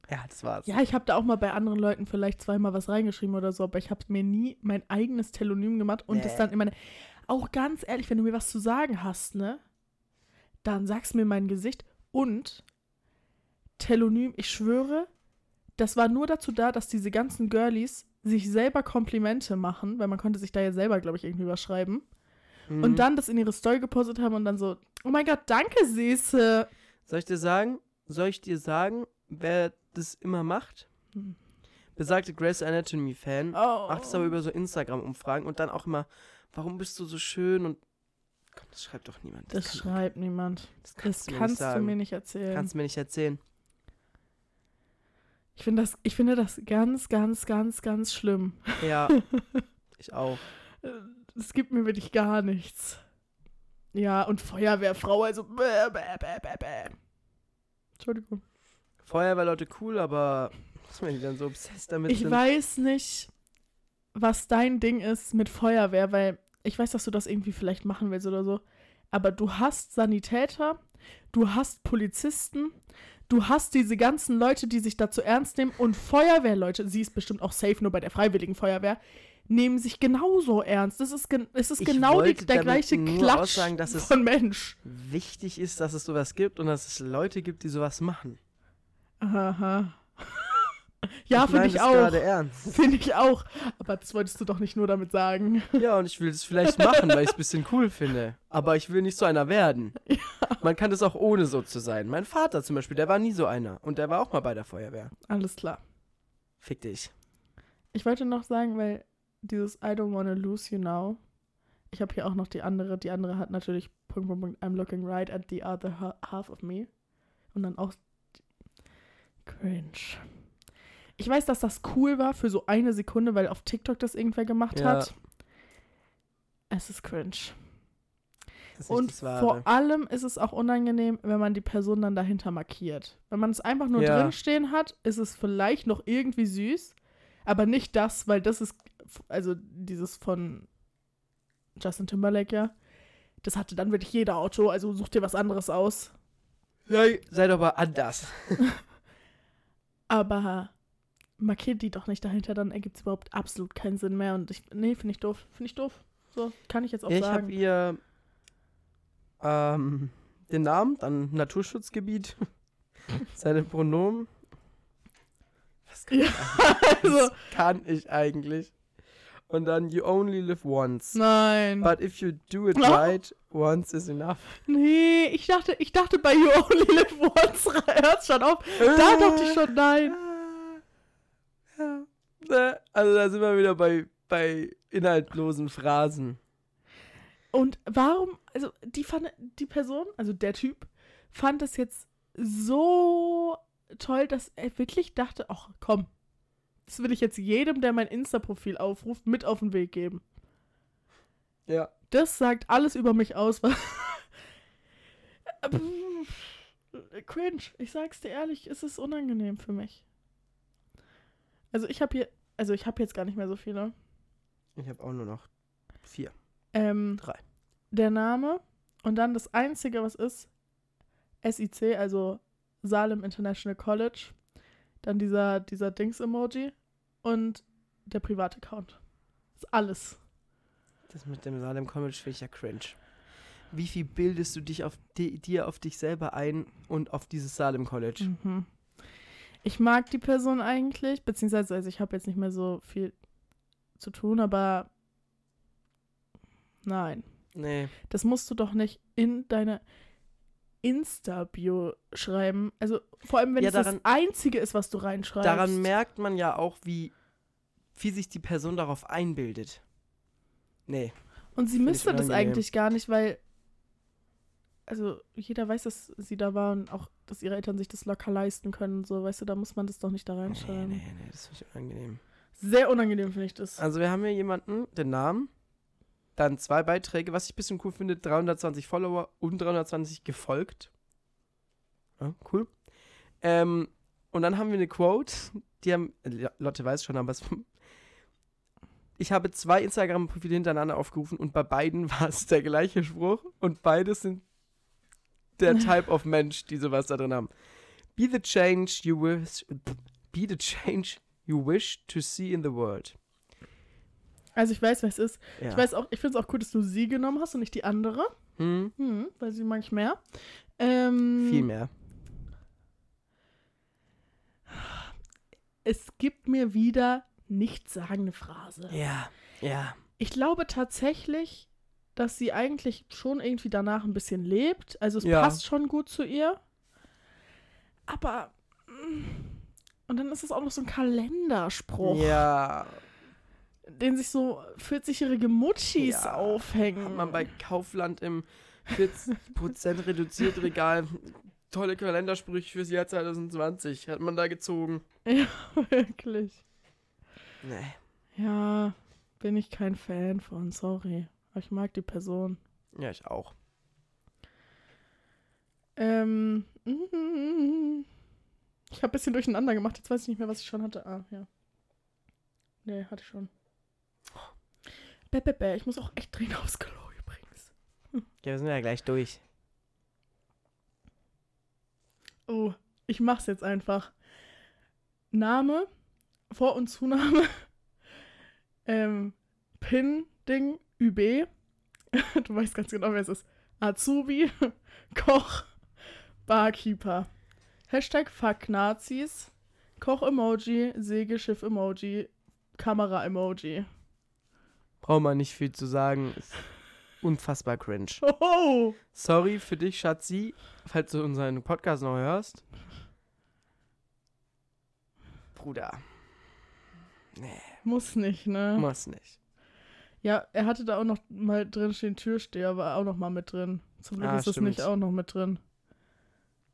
ja, das war's. Ja, ich habe da auch mal bei anderen Leuten vielleicht zweimal was reingeschrieben oder so, aber ich habe mir nie mein eigenes Telonym gemacht und das Nee. dann immer. Auch ganz ehrlich, wenn du mir was zu sagen hast, ne, dann sag's mir mein Gesicht und Telonym, ich schwöre, das war nur dazu da, dass diese ganzen Girlies sich selber Komplimente machen, weil man konnte sich da ja selber, glaube ich, irgendwie was schreiben. Mhm. Und dann das in ihre Story gepostet haben und dann so, oh mein Gott, danke, Süße. Soll ich dir sagen, soll ich dir sagen, wer das immer macht? Hm. Besagte Grace Anatomy Fan. Oh. Macht es aber über so Instagram-Umfragen und dann auch immer, warum bist du so schön und komm, das schreibt doch niemand. Das kann- schreibt niemand. das Das du kannst du mir nicht erzählen. Kannst du mir nicht erzählen. Ich finde das, ich finde das ganz, ganz, ganz, ganz schlimm. Ja, [laughs] ich auch. Es gibt mir wirklich gar nichts. Ja, und Feuerwehrfrau, also bäh, bäh, bäh, bäh, bäh. Entschuldigung. Feuerwehrleute cool, aber was wenn die dann so obsessed damit Ich sind? weiß nicht, was dein Ding ist mit Feuerwehr, weil ich weiß, dass du das irgendwie vielleicht machen willst oder so. Aber du hast Sanitäter, du hast Polizisten, du hast diese ganzen Leute, die sich dazu ernst nehmen und Feuerwehrleute, sie ist bestimmt auch safe nur bei der Freiwilligen Feuerwehr, nehmen sich genauso ernst. Das ist, gen es ist Ich genau die, der gleiche Klatsch aussagen, dass es- von Mensch. Wichtig ist, dass es sowas gibt und dass es Leute gibt, die sowas machen. Aha. ja, ich finde ich das auch. Finde ich auch. Aber das wolltest du doch nicht nur damit sagen. Ja, und ich will es vielleicht machen, weil ich es ein bisschen cool finde. Aber ich will nicht so einer werden. [laughs] Man kann das auch ohne so zu sein. Mein Vater zum Beispiel, der war nie so einer. Und der war auch mal bei der Feuerwehr. Alles klar. Fick dich. Ich wollte noch sagen, weil dieses I don't wanna lose you now. Ich habe hier auch noch die andere. Die andere hat natürlich Punkt, Punkt, Punkt, I'm looking right at the other ha half of me. Und dann auch cringe. Ich weiß, dass das cool war für so eine Sekunde, weil auf TikTok das irgendwer gemacht Ja. hat. Es ist cringe. Ist Und vor allem ist es auch unangenehm, wenn man die Person dann dahinter markiert. Wenn man es einfach nur Ja. drinstehen hat, ist es vielleicht noch irgendwie süß, aber nicht das, weil das ist, also dieses von Justin Timberlake, ja, das hatte dann wirklich jeder Auto, also such dir was anderes aus. Sei, sei doch mal anders. [laughs] Aber markiert die doch nicht dahinter, dann ergibt es überhaupt absolut keinen Sinn mehr. Und ich, nee, finde ich doof. Finde ich doof. So, kann ich jetzt auch Ja, ich habe sagen. ihr ähm, den Namen, dann Naturschutzgebiet, [laughs] seine Pronomen. Was kann, Ja, ich, [laughs] also, kann ich eigentlich? Und dann You only live once. nein. But if you do it Oh. [laughs] right, once is enough. Nee, ich dachte, ich dachte bei You Only Live Once, [laughs] hört schon auf. Da dachte ich schon, nein. [laughs] Ja. Ne? Also da sind wir wieder bei, bei inhaltlosen Phrasen. Und warum, also die fand, die Person, also der Typ, fand es jetzt so toll, dass er wirklich dachte, ach komm, das will ich jetzt jedem, der mein Insta-Profil aufruft, mit auf den Weg geben. Ja. Das sagt alles über mich aus. was- [laughs] Cringe. Ich sag's dir ehrlich, es ist unangenehm für mich. Also ich habe hier, also ich habe jetzt gar nicht mehr so viele. Ich habe auch nur noch vier. Ähm, Drei. Der Name und dann das Einzige, was ist, SIC, also Salem International College. Dann dieser, dieser Dings-Emoji und der Privataccount. Das ist alles. Das mit dem Salem College finde ich ja cringe. Wie viel bildest du dich auf di dir auf dich selber ein und auf dieses Salem College? Mhm. Ich mag die Person eigentlich, beziehungsweise also ich habe jetzt nicht mehr so viel zu tun, aber nein. Nee. Das musst du doch nicht in deine Insta-Bio schreiben. Also vor allem, wenn Ja, es das daran- Einzige ist, was du reinschreibst. Daran merkt man ja auch, wie, wie sich die Person darauf einbildet. Nee. Und sie müsste das eigentlich gar nicht, weil also jeder weiß, dass sie da war und auch, dass ihre Eltern sich das locker leisten können so, weißt du, da muss man das doch nicht da Nee, reinschreiben. nee, nee, das finde ich unangenehm. Sehr unangenehm finde ich das. Also wir haben hier jemanden, den Namen, dann zwei Beiträge, was ich ein bisschen cool finde, 320 Follower und 320 gefolgt. Ja, cool. Ähm, und dann haben wir eine Quote, die haben, Lotte weiß schon, aber es, ich habe zwei Instagram-Profile hintereinander aufgerufen und bei beiden [laughs] war es der gleiche Spruch und beides sind der [laughs] Type of Mensch, die sowas da drin haben. Be the change you wish, be the change you wish to see in the world. Also ich weiß, was es ist. Ja. Ich weiß auch, ich finde es auch cool, dass du sie genommen hast und nicht die andere. Hm, Hm, weil sie mag ich mehr. Ähm, viel mehr. Es gibt mir wieder nichtssagende Phrase. Ja, ja. Ich glaube tatsächlich, dass sie eigentlich schon irgendwie danach ein bisschen lebt. Also es Ja. passt schon gut zu ihr. Aber. mm, Und dann ist es auch noch so ein Kalenderspruch, Ja, den sich so 40-jährige Mutschis Ja, aufhängen. hat man bei Kaufland im 40% reduziert Regal tolle Kalendersprüche fürs Jahr 2020. Hat man da gezogen. Ja, [laughs] wirklich. Nee. Ja, bin ich kein Fan von, sorry. Aber ich mag die Person. Ja, ich auch. Ähm. [laughs] Ich habe ein bisschen durcheinander gemacht. Jetzt weiß ich nicht mehr, was ich schon hatte. Ah, ja. Nee, hatte ich schon. Bäh, bäh, bäh. Ich muss auch echt dringend aufs Klo übrigens. [laughs] Ja, wir sind ja gleich durch. Oh, ich mach's jetzt einfach. Name, Vor- und Zunahme, [laughs] ähm, Pin-Ding, ÜB. [laughs] du weißt ganz genau, wer es ist. Azubi, [laughs] Koch, Barkeeper. Hashtag Fuck Nazis, Koch-Emoji, Segelschiff-Emoji, Kamera-Emoji. Braucht man nicht viel zu sagen. Ist unfassbar cringe. Oh, Sorry für dich, Schatzi, falls du unseren Podcast noch hörst. Bruder. Nee, muss nicht, ne? muss nicht. Ja, er hatte da auch noch mal drin stehen, Türsteher war auch noch mal mit drin. Zum Glück Ah, ist das stimmt. nicht auch noch mit drin.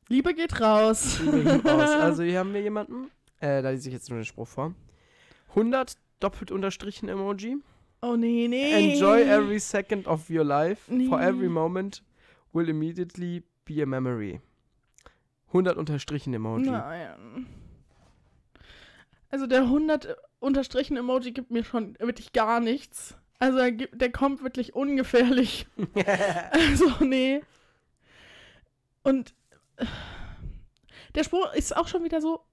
Liebe geht raus. Liebe geht raus. [laughs] Also hier haben wir jemanden, äh, da lese ich jetzt nur den Spruch vor. 100 doppelt unterstrichen Emoji. oh nee, nee. Enjoy every second of your life. For Nee. every moment will immediately be a memory. 100 unterstrichen Emoji. Nein. Also der 100 unterstrichen Emoji gibt mir schon wirklich gar nichts. Also er gibt, der kommt wirklich ungefährlich. [laughs] Also nee. Und äh, der Spruch ist auch schon wieder so,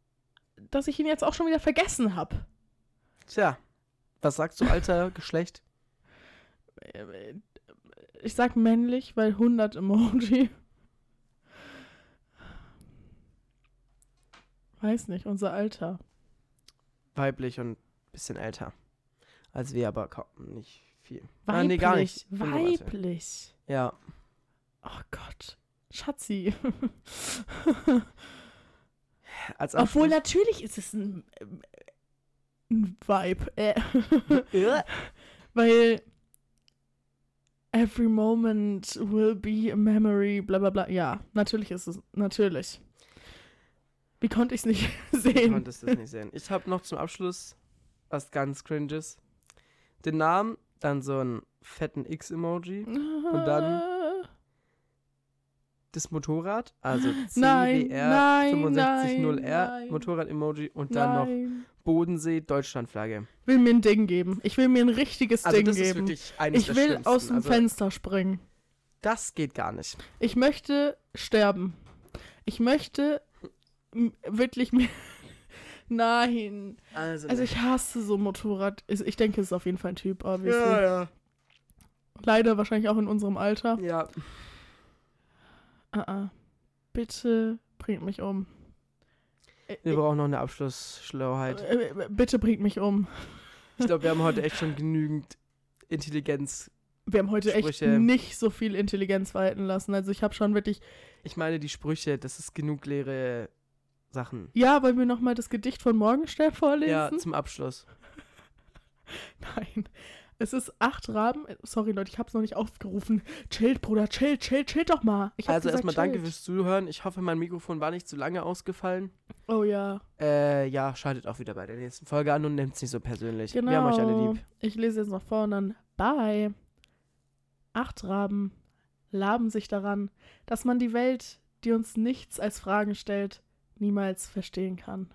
dass ich ihn jetzt auch schon wieder vergessen habe. Tja, was sagst du, Alter, [laughs] Geschlecht? Ich sag männlich, weil 100 Emoji. Weiß nicht, unser Alter. Weiblich und bisschen älter. Als wir, aber kaum nicht viel. Weiblich. Ah, nee, gar nicht. 25. Weiblich. Ja. Oh Gott. Schatzi. [laughs] Obwohl natürlich ist es ein. ähm, ein Vibe. Äh. [laughs] Weil every moment will be a memory, bla bla bla. Ja, natürlich ist es, natürlich. Wie konnte ich es nicht [laughs] Ich sehen? konnte es nicht sehen. Ich habe noch zum Abschluss was ganz Cringes. Den Namen, dann so einen fetten X-Emoji. Und dann [laughs] das Motorrad, also Nein, nein, CWR650R nein, Motorrad-Emoji und dann noch Nein. Bodensee Deutschlandflagge. Will mir ein Ding geben. Ich will mir ein richtiges Also Ding das ist geben. wirklich eines Ich will aus dem also, Fenster springen. Das geht gar nicht. Ich möchte sterben. Ich möchte wirklich mir. [laughs] Nein. Also, Also ich hasse so Motorrad. Ich denke, es ist auf jeden Fall ein Typ, obviously. ja, ja. Leider wahrscheinlich auch in unserem Alter. Ja, Ah, ah. Bitte bringt mich um. Äh, wir brauchen noch eine Abschlussschlauheit. äh, äh, bitte bringt mich um. Ich glaube, wir haben heute echt schon [laughs] genügend Intelligenz. Wir haben heute echt Sprüche. nicht so viel Intelligenz walten lassen. Also ich habe schon wirklich. Ich meine, die Sprüche, das ist genug leere Sachen. Ja, wollen wir nochmal das Gedicht von Morgenstern vorlesen? Ja, zum Abschluss. [laughs] Nein. Es ist acht Raben. Sorry, Leute, ich hab's noch nicht aufgerufen. Chillt, Bruder, chillt, chillt, chillt doch mal. Also gesagt, erstmal danke chillt. fürs Zuhören. Ich hoffe, mein Mikrofon war nicht zu lange ausgefallen. Oh ja. Äh, ja, schaltet auch wieder bei der nächsten Folge an und nehmt es nicht so persönlich. Genau. Wir haben euch alle lieb. Ich lese jetzt noch vor und dann Bye. Acht Raben laben sich daran, dass man die Welt, die uns nichts als Fragen stellt, niemals verstehen kann.